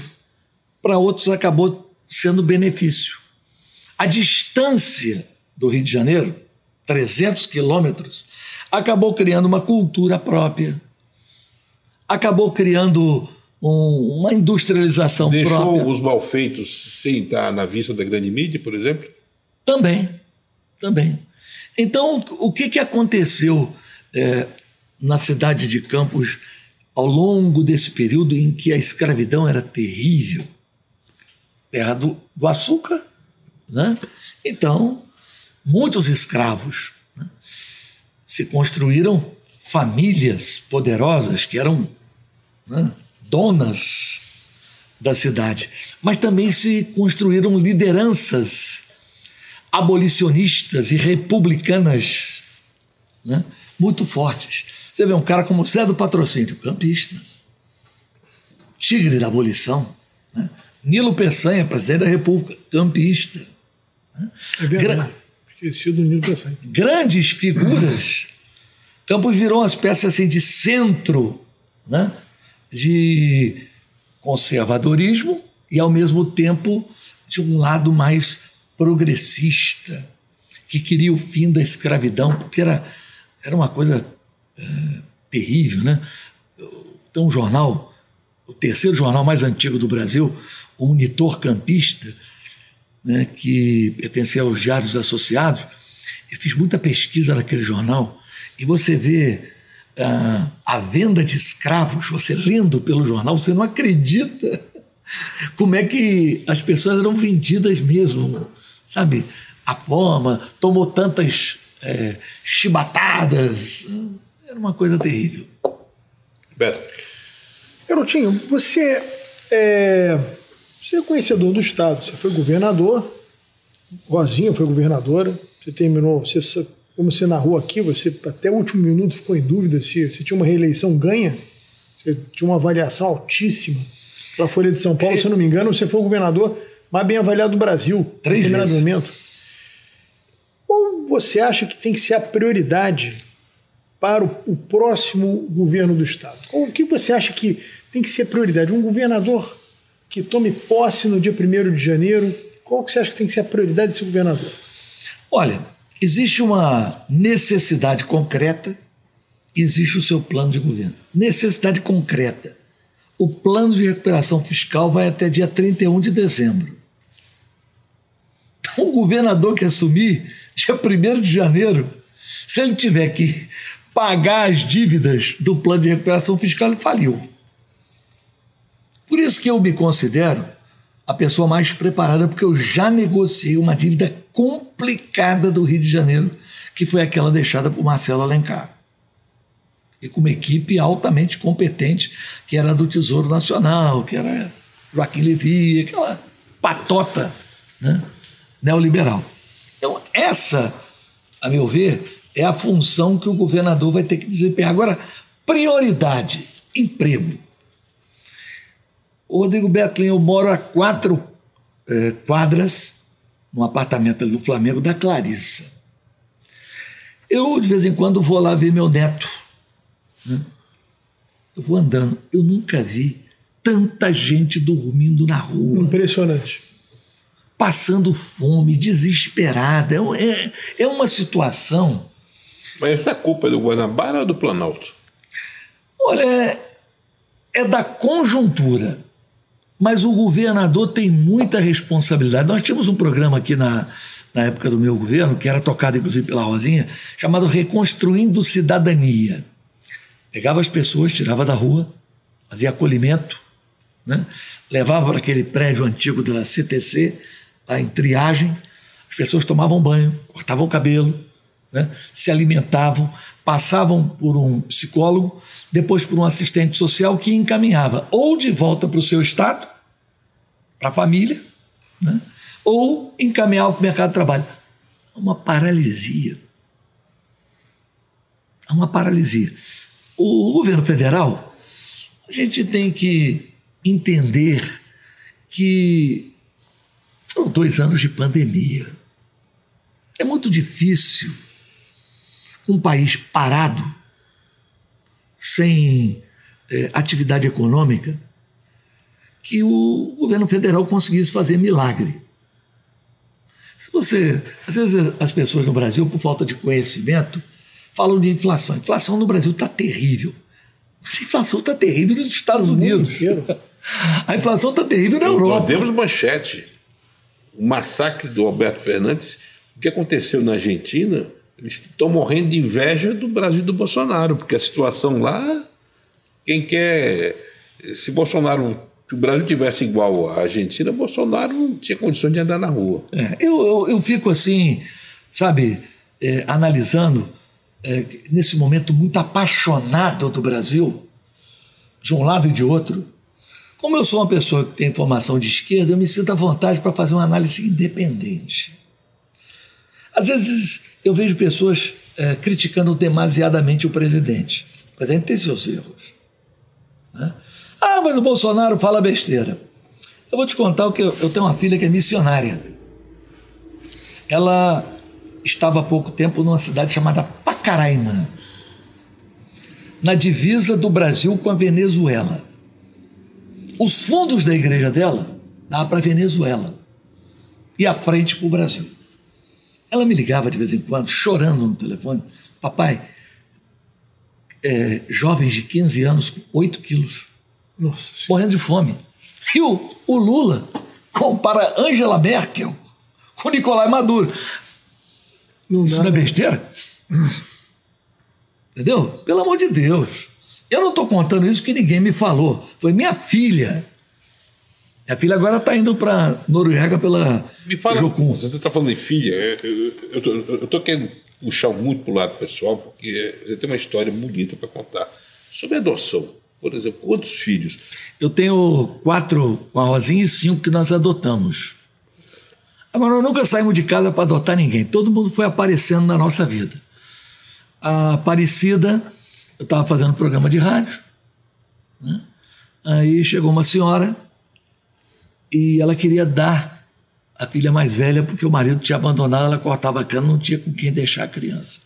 para outros acabou sendo benefício. A distância do Rio de Janeiro, 300 quilômetros, acabou criando uma cultura própria, acabou criando um, uma industrialização Deixou própria. Deixou os malfeitos sem estar na vista da grande mídia, por exemplo? Também, também. Então, o que, que aconteceu é, na cidade de Campos ao longo desse período em que a escravidão era terrível? Terra do, do açúcar, né? Então, muitos escravos. Se construíram famílias poderosas que eram né, donas da cidade, mas também se construíram lideranças abolicionistas e republicanas né, muito fortes. Você vê um cara como Zé do Patrocínio, campista, tigre da abolição, né? Nilo Peçanha, presidente da República, campista. Né? É verdade. Do Nilo Peçanha. Grandes figuras. Campos virou uma espécie assim de centro né? de conservadorismo e, ao mesmo tempo, de um lado mais progressista, que queria o fim da escravidão, porque era, era uma coisa é, terrível. Né? Tem um jornal, o terceiro jornal mais antigo do Brasil, o Monitor Campista, né, que pertencia aos Diários Associados. Eu fiz muita pesquisa naquele jornal e você vê ah, a venda de escravos, você lendo pelo jornal, você não acredita como é que as pessoas eram vendidas mesmo sabe? A forma, tomou tantas é, chibatadas. Era uma coisa terrível. Beto. Garotinho, você é, você é conhecedor do Estado, você foi governador, Rosinha foi governadora, você terminou, você, como você narrou aqui, você até o último minuto ficou em dúvida se você tinha uma reeleição ganha, você tinha uma avaliação altíssima para a Folha de São Paulo, é. se eu não me engano, você foi governador mais bem avaliado do Brasil, Três no vezes. momento. Qual você acha que tem que ser a prioridade para o, o próximo governo do Estado? o que você acha que tem que ser prioridade? Um governador que tome posse no dia 1 de janeiro, qual que você acha que tem que ser a prioridade desse governador? Olha, existe uma necessidade concreta, existe o seu plano de governo. Necessidade concreta. O plano de recuperação fiscal vai até dia 31 de dezembro o governador que assumir, dia 1 de janeiro, se ele tiver que pagar as dívidas do plano de recuperação fiscal, ele faliu. Por isso que eu me considero a pessoa mais preparada, porque eu já negociei uma dívida complicada do Rio de Janeiro, que foi aquela deixada por Marcelo Alencar. E com uma equipe altamente competente, que era do Tesouro Nacional, que era Joaquim Levy, aquela patota, né? neoliberal. Então, essa, a meu ver, é a função que o governador vai ter que desempenhar. Agora, prioridade: emprego. O Rodrigo Betlin, eu moro a quatro é, quadras no apartamento do Flamengo da Clarissa. Eu, de vez em quando, vou lá ver meu neto. Né? Eu vou andando. Eu nunca vi tanta gente dormindo na rua. Impressionante passando fome, desesperada. É, é uma situação. Mas essa culpa é do Guanabara ou do Planalto? Olha, é, é da conjuntura. Mas o governador tem muita responsabilidade. Nós tínhamos um programa aqui na, na época do meu governo, que era tocado inclusive pela Rosinha, chamado Reconstruindo Cidadania. Pegava as pessoas, tirava da rua, fazia acolhimento, né? levava para aquele prédio antigo da CTC, lá em triagem, as pessoas tomavam banho, cortavam o cabelo, né? se alimentavam, passavam por um psicólogo, depois por um assistente social que encaminhava ou de volta para o seu estado, para a família, né? ou encaminhava para o mercado de trabalho. Uma paralisia. Uma paralisia. O governo federal, a gente tem que entender que foram dois anos de pandemia. É muito difícil um país parado, sem é, atividade econômica, que o governo federal conseguisse fazer milagre. Se você, às vezes as pessoas no Brasil, por falta de conhecimento, falam de inflação. A inflação no Brasil está terrível. A inflação está terrível nos Estados Unidos. A inflação está terrível na Europa. Nós temos manchete. O massacre do Alberto Fernandes. O que aconteceu na Argentina, eles estão morrendo de inveja do Brasil e do Bolsonaro, porque a situação lá, quem quer. Se Bolsonaro se o Brasil tivesse igual à Argentina, Bolsonaro não tinha condições de andar na rua. É, eu, eu, eu, fico assim, sabe, é, analisando, é, nesse momento muito apaixonado do Brasil, de um lado e de outro. Como eu sou uma pessoa que tem formação de esquerda, eu me sinto à vontade para fazer uma análise independente. Às vezes eu vejo pessoas é, criticando demasiadamente o presidente. O presidente tem seus erros. Ah, mas o Bolsonaro fala besteira. Eu vou te contar o que eu, eu tenho uma filha que é missionária. Ela estava há pouco tempo numa cidade chamada Pacaraima, na divisa do Brasil com a Venezuela. Os fundos da igreja dela davam para a Venezuela e a frente para o Brasil. Ela me ligava de vez em quando, chorando no telefone: Papai, é, jovens de 15 anos com 8 quilos nossa morrendo de fome. E o, o Lula compara Angela Merkel com Nicolai Maduro. Não Isso não é besteira? Entendeu? Pelo amor de Deus. Eu não estou contando isso porque ninguém me falou. Foi minha filha. Minha filha agora está indo para Noruega pela Me fala, Jocum. Você está falando de filha. É, eu estou querendo puxar muito para o lado pessoal, porque você tem uma história bonita para contar sobre adoção. Por exemplo, quantos filhos? Eu tenho quatro com a Rosinha e cinco que nós adotamos. Agora, nós nunca saímos de casa para adotar ninguém. Todo mundo foi aparecendo na nossa vida. A Aparecida, eu estava fazendo programa de rádio. Né? Aí chegou uma senhora e ela queria dar a filha mais velha porque o marido tinha abandonado, ela cortava a cana, não tinha com quem deixar a criança.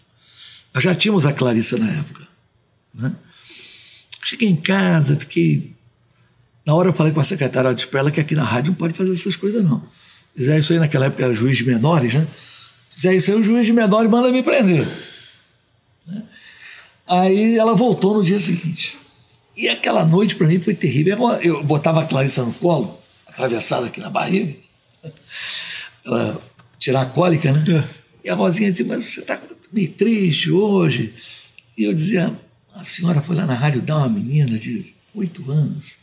Nós já tínhamos a Clarissa na época. Né? Cheguei em casa, fiquei. Na hora eu falei com a secretária, disse para ela que aqui na rádio não pode fazer essas coisas, não. Dizer isso aí naquela época era juiz de menores, né? Dizer isso aí, o juiz de menores manda me prender. Né? Aí ela voltou no dia seguinte. E aquela noite para mim foi terrível. Eu botava a Clarissa no colo, atravessada aqui na barriga, ela tirar a cólica, né? É. E a Rosinha dizia, mas você está meio triste hoje. E eu dizia, a senhora foi lá na rádio dar uma menina de oito anos.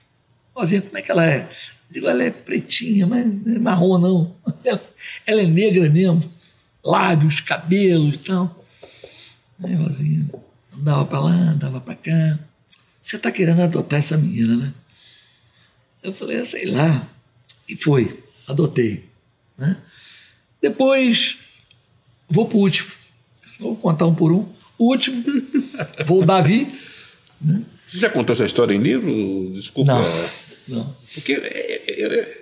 Rosinha, como é que ela é? Eu digo, ela é pretinha, mas não é marrom, não. Ela é negra mesmo. Lábios, cabelos e tal. Aí, Rosinha, andava para lá, andava para cá. Você está querendo adotar essa menina, né? Eu falei, ah, sei lá. E foi, adotei. Né? Depois, vou para o último. Vou contar um por um. O último, vou Davi. Né? Você já contou essa história em livro? Desculpa. Não, não. Porque é, é, é,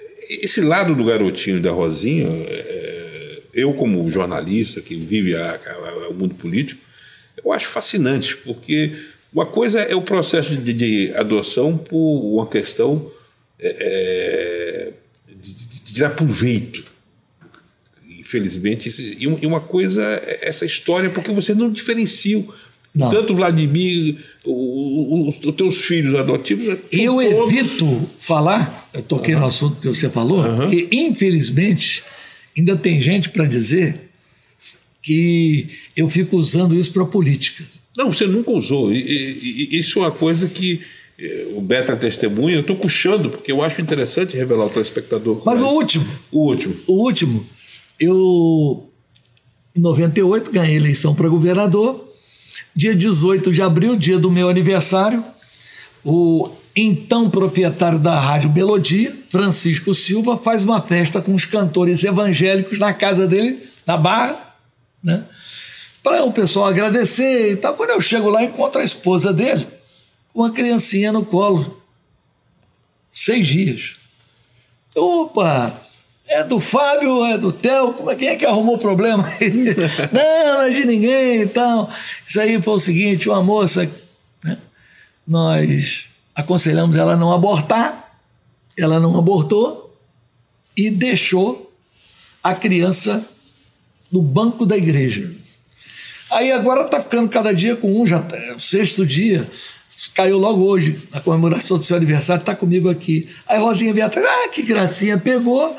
esse lado do garotinho da Rosinha, eu como jornalista que vive a, a, o mundo político, eu acho fascinante, porque uma coisa é o processo de, de adoção por uma questão é, de, de, de, tirar proveito infelizmente. E uma coisa é essa história, porque você não diferencia Não. tanto Vladimir, os, teus filhos adotivos. são Eu todos- evito falar, eu toquei no assunto que você falou, que infelizmente ainda tem gente para dizer que eu fico usando isso para política. Não, você nunca usou. E, e- e isso é uma coisa que eh, o Beto é testemunha. Eu estou puxando, porque eu acho interessante revelar ao telespectador. Mas o último, O último. o último, eu em 98 ganhei eleição para governador. Dia 18 de abril, dia do meu aniversário, o então proprietário da Rádio Melodia, Francisco Silva, faz uma festa com os cantores evangélicos na casa dele, na Barra, né? Para o pessoal agradecer e tal. Quando eu chego lá, encontro a esposa dele com uma criancinha no colo. Seis dias. Opa! É do Fábio, é do Theo, como é, quem é que arrumou o problema? não, não é de ninguém e tal. Isso aí foi o seguinte, uma moça, né? nós aconselhamos ela não abortar, ela não abortou e deixou a criança no banco da igreja. Aí agora tá ficando cada dia com um, já é o sexto dia. Caiu logo hoje, na comemoração do seu aniversário, tá comigo aqui. Aí Rosinha veio atrás, ah, que gracinha, pegou.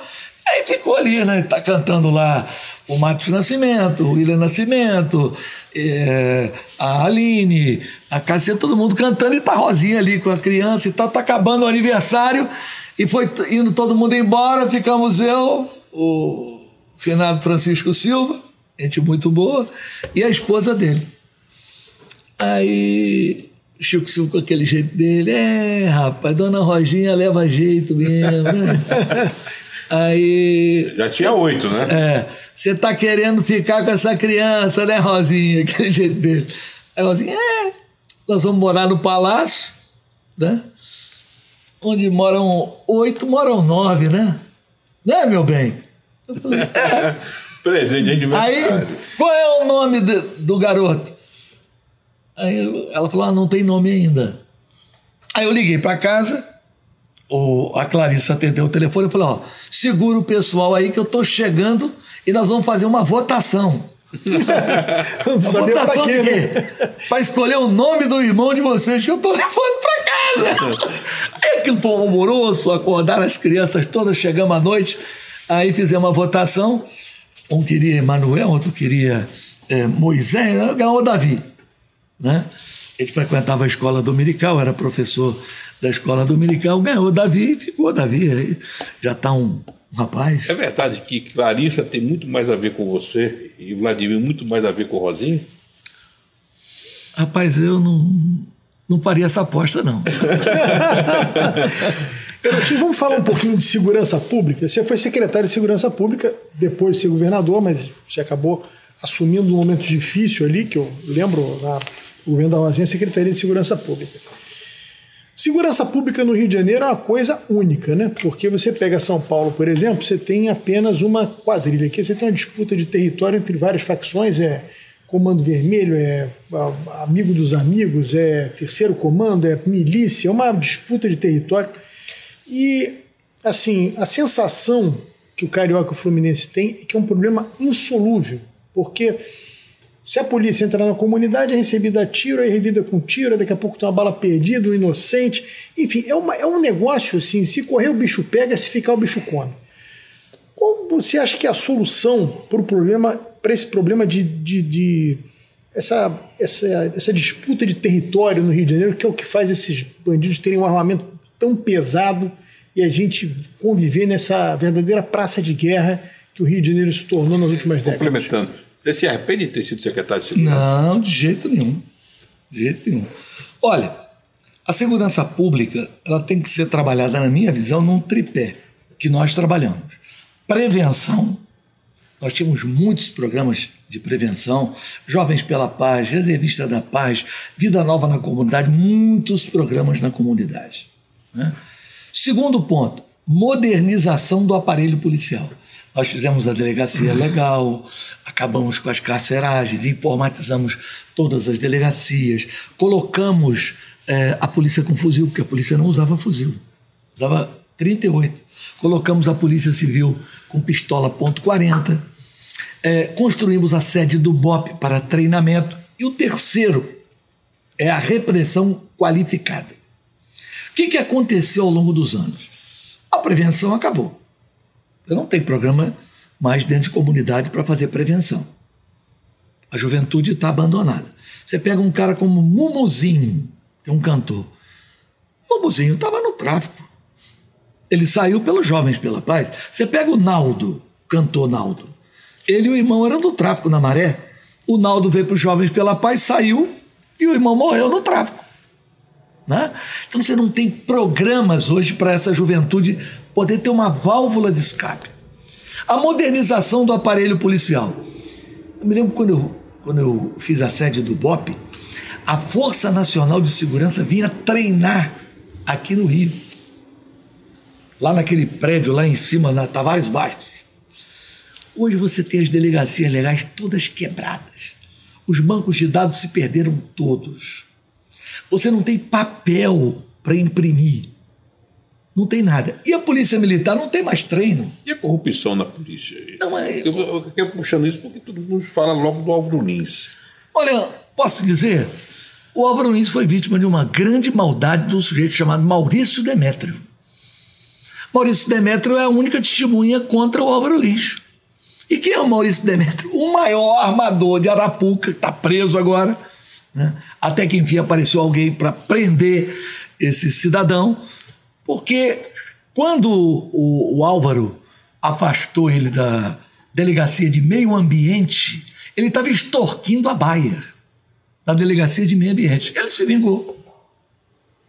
Aí ficou ali, né? Tá cantando lá o Matos Nascimento, o William Nascimento, é, a Aline, a Cassia, todo mundo cantando e tá Rosinha ali com a criança e tal. Tá acabando o aniversário e foi indo todo mundo embora. Ficamos eu, o finado Francisco Silva, gente muito boa, e a esposa dele. Aí Chico Silva com aquele jeito dele, é, rapaz, dona Roginha leva jeito mesmo, né? Aí. Já tinha oito, né? É, você tá querendo ficar com essa criança, né, Rosinha? Aquele jeito dele. Aí Rosinha, é, nós vamos morar no palácio, né? Onde moram oito, moram nove, né? Né, meu bem? Eu falei, é. Presente de Aí, aniversário. qual é o nome de- do garoto? Aí ela falou: ah, não tem nome ainda. Aí eu liguei para casa, o, a Clarissa atendeu o telefone e falou: ó, segura o pessoal aí que eu tô chegando e nós vamos fazer uma votação. Não A sabia pra votação quê, de né? quê? Para escolher o nome do irmão de vocês que eu tô levando para casa. Aí aquilo foi um alvoroço, acordaram as crianças todas, chegamos à noite, aí fizemos uma votação. Um queria Emanuel, outro queria eh, Moisés, ganhou Davi. Né? Ele frequentava a escola dominical, era professor da escola dominical, ganhou Davi e ficou Davi. Aí já está um, um rapaz. É verdade que Clarissa tem muito mais a ver com você e Vladimir muito mais a ver com o Rosinho? Rapaz, eu não, não faria essa aposta, não. Vamos falar um pouquinho de segurança pública. Você foi secretário de segurança pública depois de ser governador, mas você acabou assumindo um momento difícil ali, que eu lembro na o governo da Rosinha, Secretaria de Segurança Pública. Segurança pública no Rio de Janeiro é uma coisa única, né? Porque você pega São Paulo, por exemplo, você tem apenas uma quadrilha. Aqui você tem uma disputa de território entre várias facções, é Comando Vermelho, é Amigo dos Amigos, é Terceiro Comando, é milícia, é uma disputa de território. E, assim, a sensação que o Carioca e o Fluminense tem é que é um problema insolúvel, porque se a polícia entrar na comunidade, é recebida a tiro, é revida com tiro, daqui a pouco tem uma bala perdida, um inocente. Enfim, é, uma, é um negócio assim: se correr o bicho pega, se ficar o bicho come. Qual você acha que é a solução para o problema, para esse problema de, de, de essa, essa, essa disputa de território no Rio de Janeiro, que é o que faz esses bandidos terem um armamento tão pesado e a gente conviver nessa verdadeira praça de guerra que o Rio de Janeiro se tornou nas últimas décadas? Complementando. Você se arrepende de ter sido secretário de segurança? Não, de jeito nenhum. De jeito nenhum. Olha, a segurança pública ela tem que ser trabalhada, na minha visão, num tripé que nós trabalhamos. Prevenção. Nós tínhamos muitos programas de prevenção, Jovens pela Paz, Reservista da Paz, Vida Nova na Comunidade, muitos programas na comunidade. né? Segundo ponto, modernização do aparelho policial. Nós fizemos a delegacia legal, acabamos com as carceragens, informatizamos todas as delegacias, colocamos eh, a polícia com fuzil, porque a polícia não usava fuzil, usava 38. Colocamos a polícia civil com pistola ponto .40. É, construímos a sede do BOP para treinamento. E o terceiro é a repressão qualificada. O que, que aconteceu ao longo dos anos? A prevenção acabou. Eu não tenho programa mais dentro de comunidade para fazer prevenção. A juventude está abandonada. Você pega um cara como Mumuzinho, que é um cantor. Mumuzinho estava no tráfico. Ele saiu pelos Jovens pela Paz. Você pega o Naldo, cantor Naldo. Ele e o irmão eram do tráfico na maré. O Naldo veio para os Jovens pela Paz, saiu e o irmão morreu no tráfico. Né? Então você não tem programas hoje para essa juventude poder ter uma válvula de escape. A modernização do aparelho policial. Eu me lembro quando eu, quando eu fiz a sede do BOP, a Força Nacional de Segurança vinha treinar aqui no Rio. Lá naquele prédio, lá em cima, na Tavares Bastos. Hoje você tem as delegacias legais todas quebradas. Os bancos de dados se perderam todos. Você não tem papel para imprimir. Não tem nada. E a polícia militar não tem mais treino. E a corrupção na polícia? Não, é... eu, eu quero puxando isso porque todo mundo fala logo do Álvaro Lins. Olha, posso te dizer, o Álvaro Lins foi vítima de uma grande maldade de um sujeito chamado Maurício Demétrio. Maurício Demétrio é a única testemunha contra o Álvaro Lins. E quem é o Maurício Demétrio? O maior armador de Arapuca, que está preso agora. Né? Até que enfim apareceu alguém para prender esse cidadão, porque quando o, o Álvaro afastou ele da delegacia de meio ambiente, ele estava extorquindo a Bayer da delegacia de meio ambiente. Ele se vingou.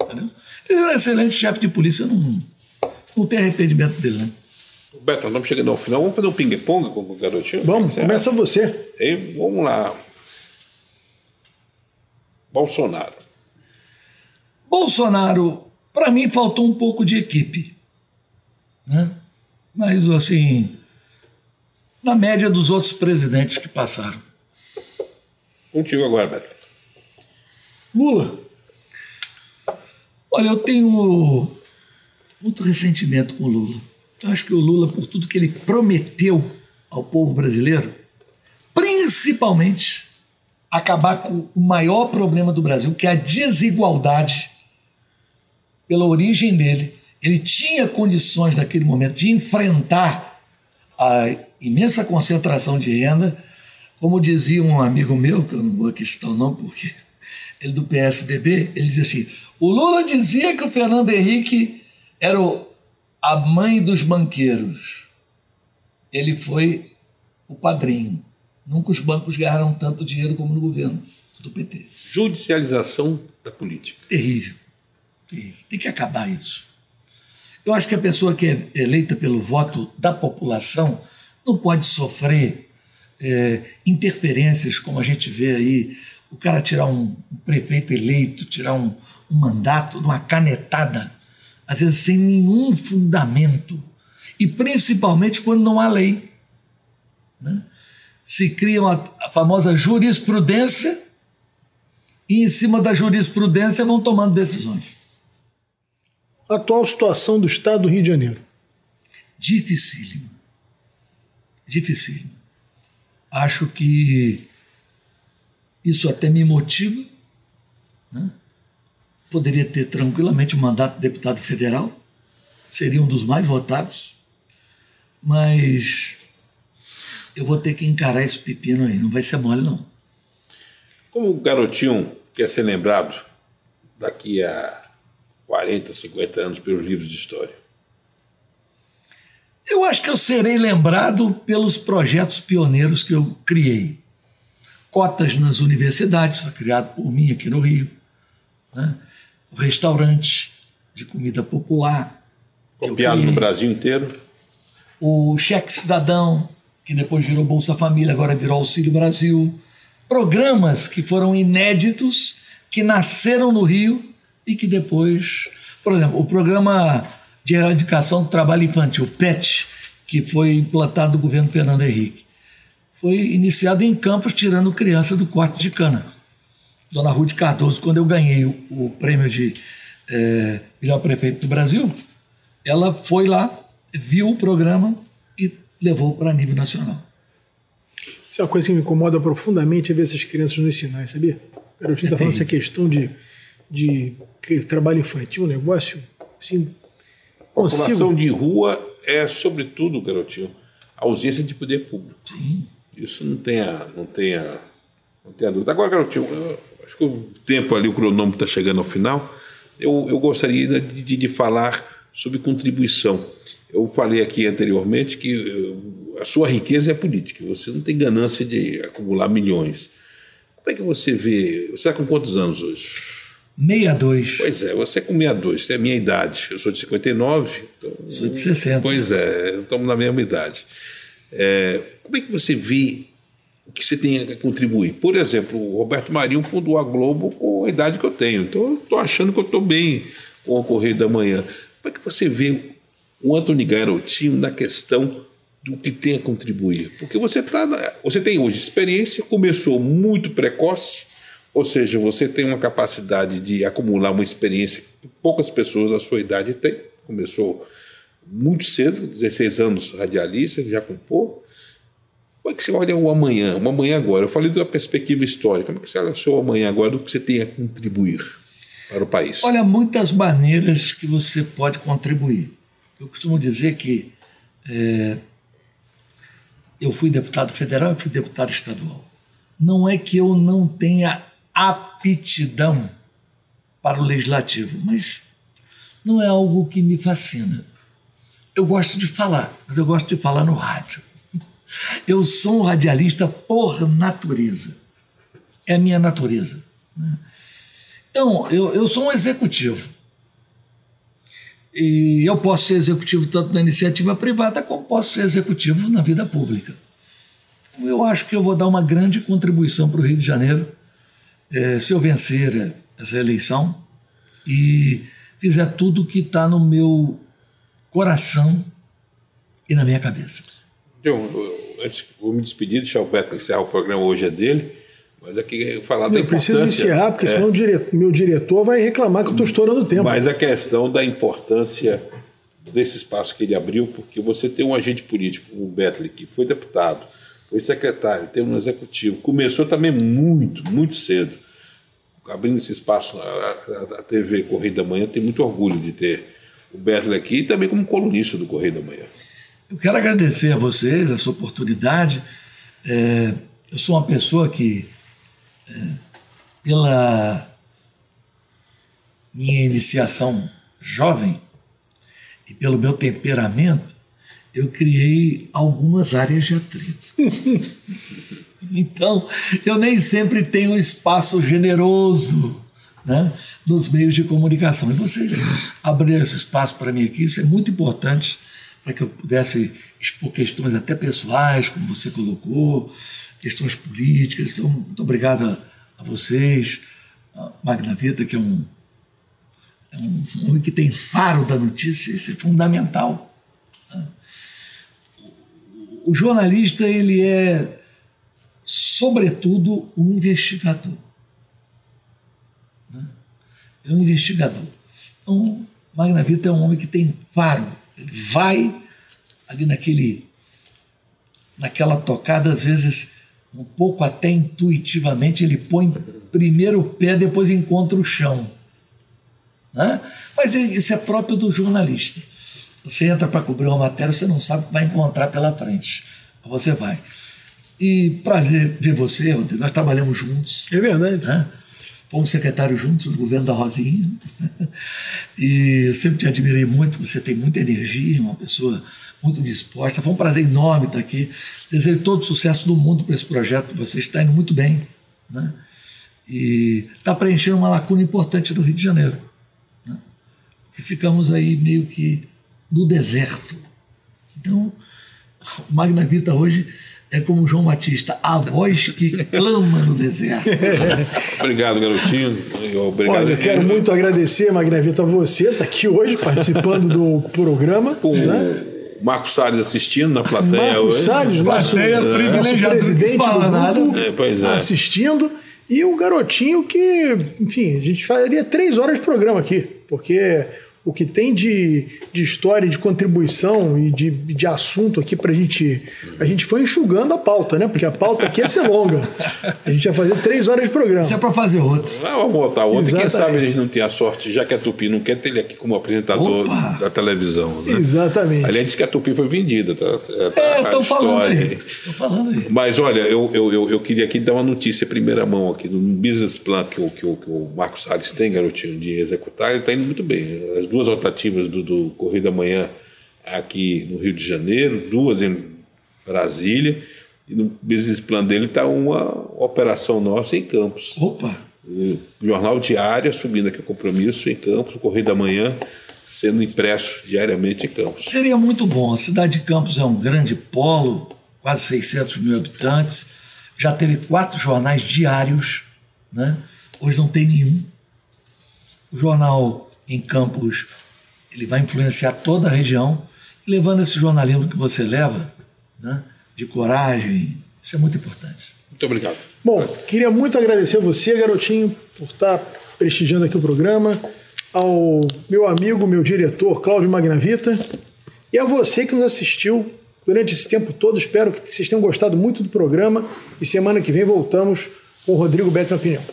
Entendeu? Ele era um excelente chefe de polícia, eu não, não tenho arrependimento dele, né? Beto, nós estamos chegando ao final. Vamos fazer um ping-pong com o garotinho? Vamos, começa você. E, vamos lá. Bolsonaro. Bolsonaro, para mim, faltou um pouco de equipe. Né? Mas, assim, na média dos outros presidentes que passaram. Contigo agora, Beto. Lula. Olha, eu tenho muito ressentimento com o Lula. Eu acho que o Lula, por tudo que ele prometeu ao povo brasileiro, principalmente acabar com o maior problema do Brasil, que é a desigualdade, pela origem dele, ele tinha condições naquele momento de enfrentar a imensa concentração de renda, como dizia um amigo meu, que eu não vou aqui citar o nome porque ele do PSDB, ele dizia assim: o Lula dizia que o Fernando Henrique era o, a mãe dos banqueiros. Ele foi o padrinho. Nunca os bancos ganharam tanto dinheiro como no governo do PT. Judicialização da política. Terrível. Terrível. Tem que acabar isso. Eu acho que a pessoa que é eleita pelo voto da população não pode sofrer é, interferências como a gente vê aí o cara tirar um, um prefeito eleito, tirar um, um mandato, uma canetada, às vezes sem nenhum fundamento, e principalmente quando não há lei. Né? Se cria uma, a famosa jurisprudência, e em cima da jurisprudência vão tomando decisões. Atual situação do Estado do Rio de Janeiro. Dificílima. Dificílima. Acho que isso até me motiva. Né? Poderia ter tranquilamente um mandato de deputado federal, seria um dos mais votados, mas eu vou ter que encarar esse pepino aí, não vai ser mole, não. Como o garotinho quer ser lembrado daqui a 40, 50 anos pelos livros de história? Eu acho que eu serei lembrado pelos projetos pioneiros que eu criei cotas nas universidades, foi criado por mim aqui no Rio. Né? O restaurante de comida popular. Copiado no Brasil inteiro. O cheque cidadão, que depois virou Bolsa Família, agora virou Auxílio Brasil. Programas que foram inéditos, que nasceram no Rio e que depois. Por exemplo, o programa de erradicação do trabalho infantil, PET, que foi implantado no governo Fernando Henrique foi iniciado em Campos, tirando criança do corte de cana. Dona Ruth Cardoso, quando eu ganhei o, o prêmio de é, melhor prefeito do Brasil, ela foi lá, viu o programa levou para nível nacional. Isso é uma coisa que me incomoda profundamente é ver essas crianças nos sinais, sabia? O garotinho está falando essa questão de, de que trabalho infantil, um negócio assim. População Consigo. de rua é, sobretudo, garotinho, a ausência de poder público. Sim. Isso não tem a, não tem a, não tem a dúvida. Agora, garotinho, eu acho que o tempo ali, o cronômetro está chegando ao final. Eu, eu gostaria de, de, de falar sobre contribuição. Eu falei aqui anteriormente que eh, a sua riqueza é política. Você não tem ganância de acumular milhões. Como é que você vê? Você está com quantos anos hoje? 62. Pois é, você é com 62, tem a minha idade. Eu sou de 59. Então, Sou de 60. Pois é, estamos na mesma idade. É, como é que você vê o que você tem a contribuir? Por exemplo, o Roberto Marinho fundou a Globo com a idade que eu tenho. Então, eu estou achando que eu estou bem com o Correio da Manhã. Como é que você vê o Antônio Garotinho na questão do que tem a contribuir? Porque você, tá, você tem hoje experiência, começou muito precoce, ou seja, você tem uma capacidade de acumular uma experiência que poucas pessoas da sua idade têm. Começou muito cedo, 16 anos radialista, já compor. Como é que você olha o amanhã, o amanhã agora? Eu falei da perspectiva histórica, como é que você olha o seu amanhã agora, do que você tem a contribuir para o país? Olha, muitas maneiras que você pode contribuir. Eu costumo dizer que é, eu fui deputado federal e fui deputado estadual. Não é que eu não tenha aptidão para o legislativo, mas não é algo que me fascina. Eu gosto de falar, mas eu gosto de falar no rádio. Eu sou um radialista por natureza. É a minha natureza. né? Então, eu, eu sou um executivo. E eu posso ser executivo tanto na iniciativa privada como posso ser executivo na vida pública. Então, eu acho que eu vou dar uma grande contribuição para o Rio de Janeiro eh, se eu vencer eh, essa eleição e fizer tudo que está no meu coração e na minha cabeça. Então, antes, vou me despedir, deixar o Beto encerrar o programa hoje é dele, mas aqui eu falar da Eu preciso importância- encerrar, porque É. senão o dire- meu diretor vai reclamar que eu estou estourando o tempo. Mas a questão da importância desse espaço que ele abriu, porque você tem um agente político como o Betley, que foi deputado, foi secretário, tem um executivo, começou também muito, muito cedo, abrindo esse espaço, a, a- a TV Correio da Manhã tem muito orgulho de ter o Betley aqui e também como colunista do Correio da Manhã. Eu quero agradecer a vocês essa oportunidade. É, eu sou uma pessoa que, é, pela minha iniciação jovem e pelo meu temperamento, eu criei algumas áreas de atrito. Então, eu nem sempre tenho espaço generoso né, nos meios de comunicação. E vocês abriram esse espaço para mim aqui, isso é muito importante para que eu pudesse expor questões até pessoais, como você colocou, questões políticas. Então, muito obrigado a, a vocês, a Magna Vita, que é um, é um homem que tem faro da notícia, isso é fundamental. né? O jornalista, ele é sobretudo, um investigador. né? É um investigador. Então, Magna Vita é um homem que tem faro. Ele vai ali naquele, naquela tocada, às vezes, um pouco até intuitivamente, ele põe primeiro o pé, depois encontra o chão. né? Mas é- isso é próprio do jornalista. Você entra para cobrir uma matéria, você não sabe o que vai encontrar pela frente. Você vai. E prazer ver você, Rodrigo. Nós trabalhamos juntos, É verdade. né? Fomos secretários juntos no governo da Rosinha. e eu sempre te admirei muito. Você tem muita energia, uma pessoa muito disposta. Foi um prazer enorme estar aqui. Desejo todo o sucesso do mundo para esse projeto. Você está indo muito bem. Né? E está preenchendo uma lacuna importante do Rio de Janeiro. Né? Que ficamos aí meio que no deserto. Então, o Magna Vita hoje é como João Batista, a voz que clama no deserto. Obrigado, garotinho. Obrigado. Olha, eu quero muito agradecer, Magnavita, a você está aqui hoje participando do programa. Com né? o Marcos Salles assistindo na plateia Marcos hoje. Salles, nosso, Plateia nosso privilegiada, não quis presidente falar do nada. grupo, É, pois é. assistindo. E o garotinho que, enfim, a gente faria três horas de programa aqui, porque o que tem de, de história, de contribuição e de, de assunto aqui para a gente. A gente foi enxugando a pauta, né? Porque a pauta aqui ia ser longa. A gente ia fazer três horas de programa. Isso é para fazer outro. Ah, vamos botar outro. Exatamente. Quem sabe a gente não tem a sorte, já que a Tupi não quer ter ele aqui como apresentador Opa. da televisão. Né? Exatamente. Aliás, disse que a Tupi foi vendida. Tá, tá é, estão falando aí. falando aí. Mas olha, eu, eu, eu, eu, queria aqui dar uma notícia primeira mão aqui. No business plan que o, que o, que o Marcos Salles tem, garotinho, de executar, ele está indo muito bem. As duas rotativas do, do Correio da Manhã aqui no Rio de Janeiro, duas em Brasília, e no business plan dele está uma operação nossa em Campos. Opa! O Jornal Diário subindo aqui o compromisso em Campos, o Correio da Manhã sendo impresso diariamente em Campos. Seria muito bom. A cidade de Campos é um grande polo, quase 600 mil habitantes, já teve quatro jornais diários, né? hoje não tem nenhum. O jornal em Campos ele vai influenciar toda a região, e levando esse jornalismo que você leva, né, de coragem, isso é muito importante. Muito obrigado. Bom, queria muito agradecer a você, garotinho, por estar prestigiando aqui o programa, ao meu amigo, meu diretor, Cláudio Magnavita, e a você que nos assistiu durante esse tempo todo. Espero que vocês tenham gostado muito do programa e semana que vem voltamos com o Rodrigo Beto na Opinião.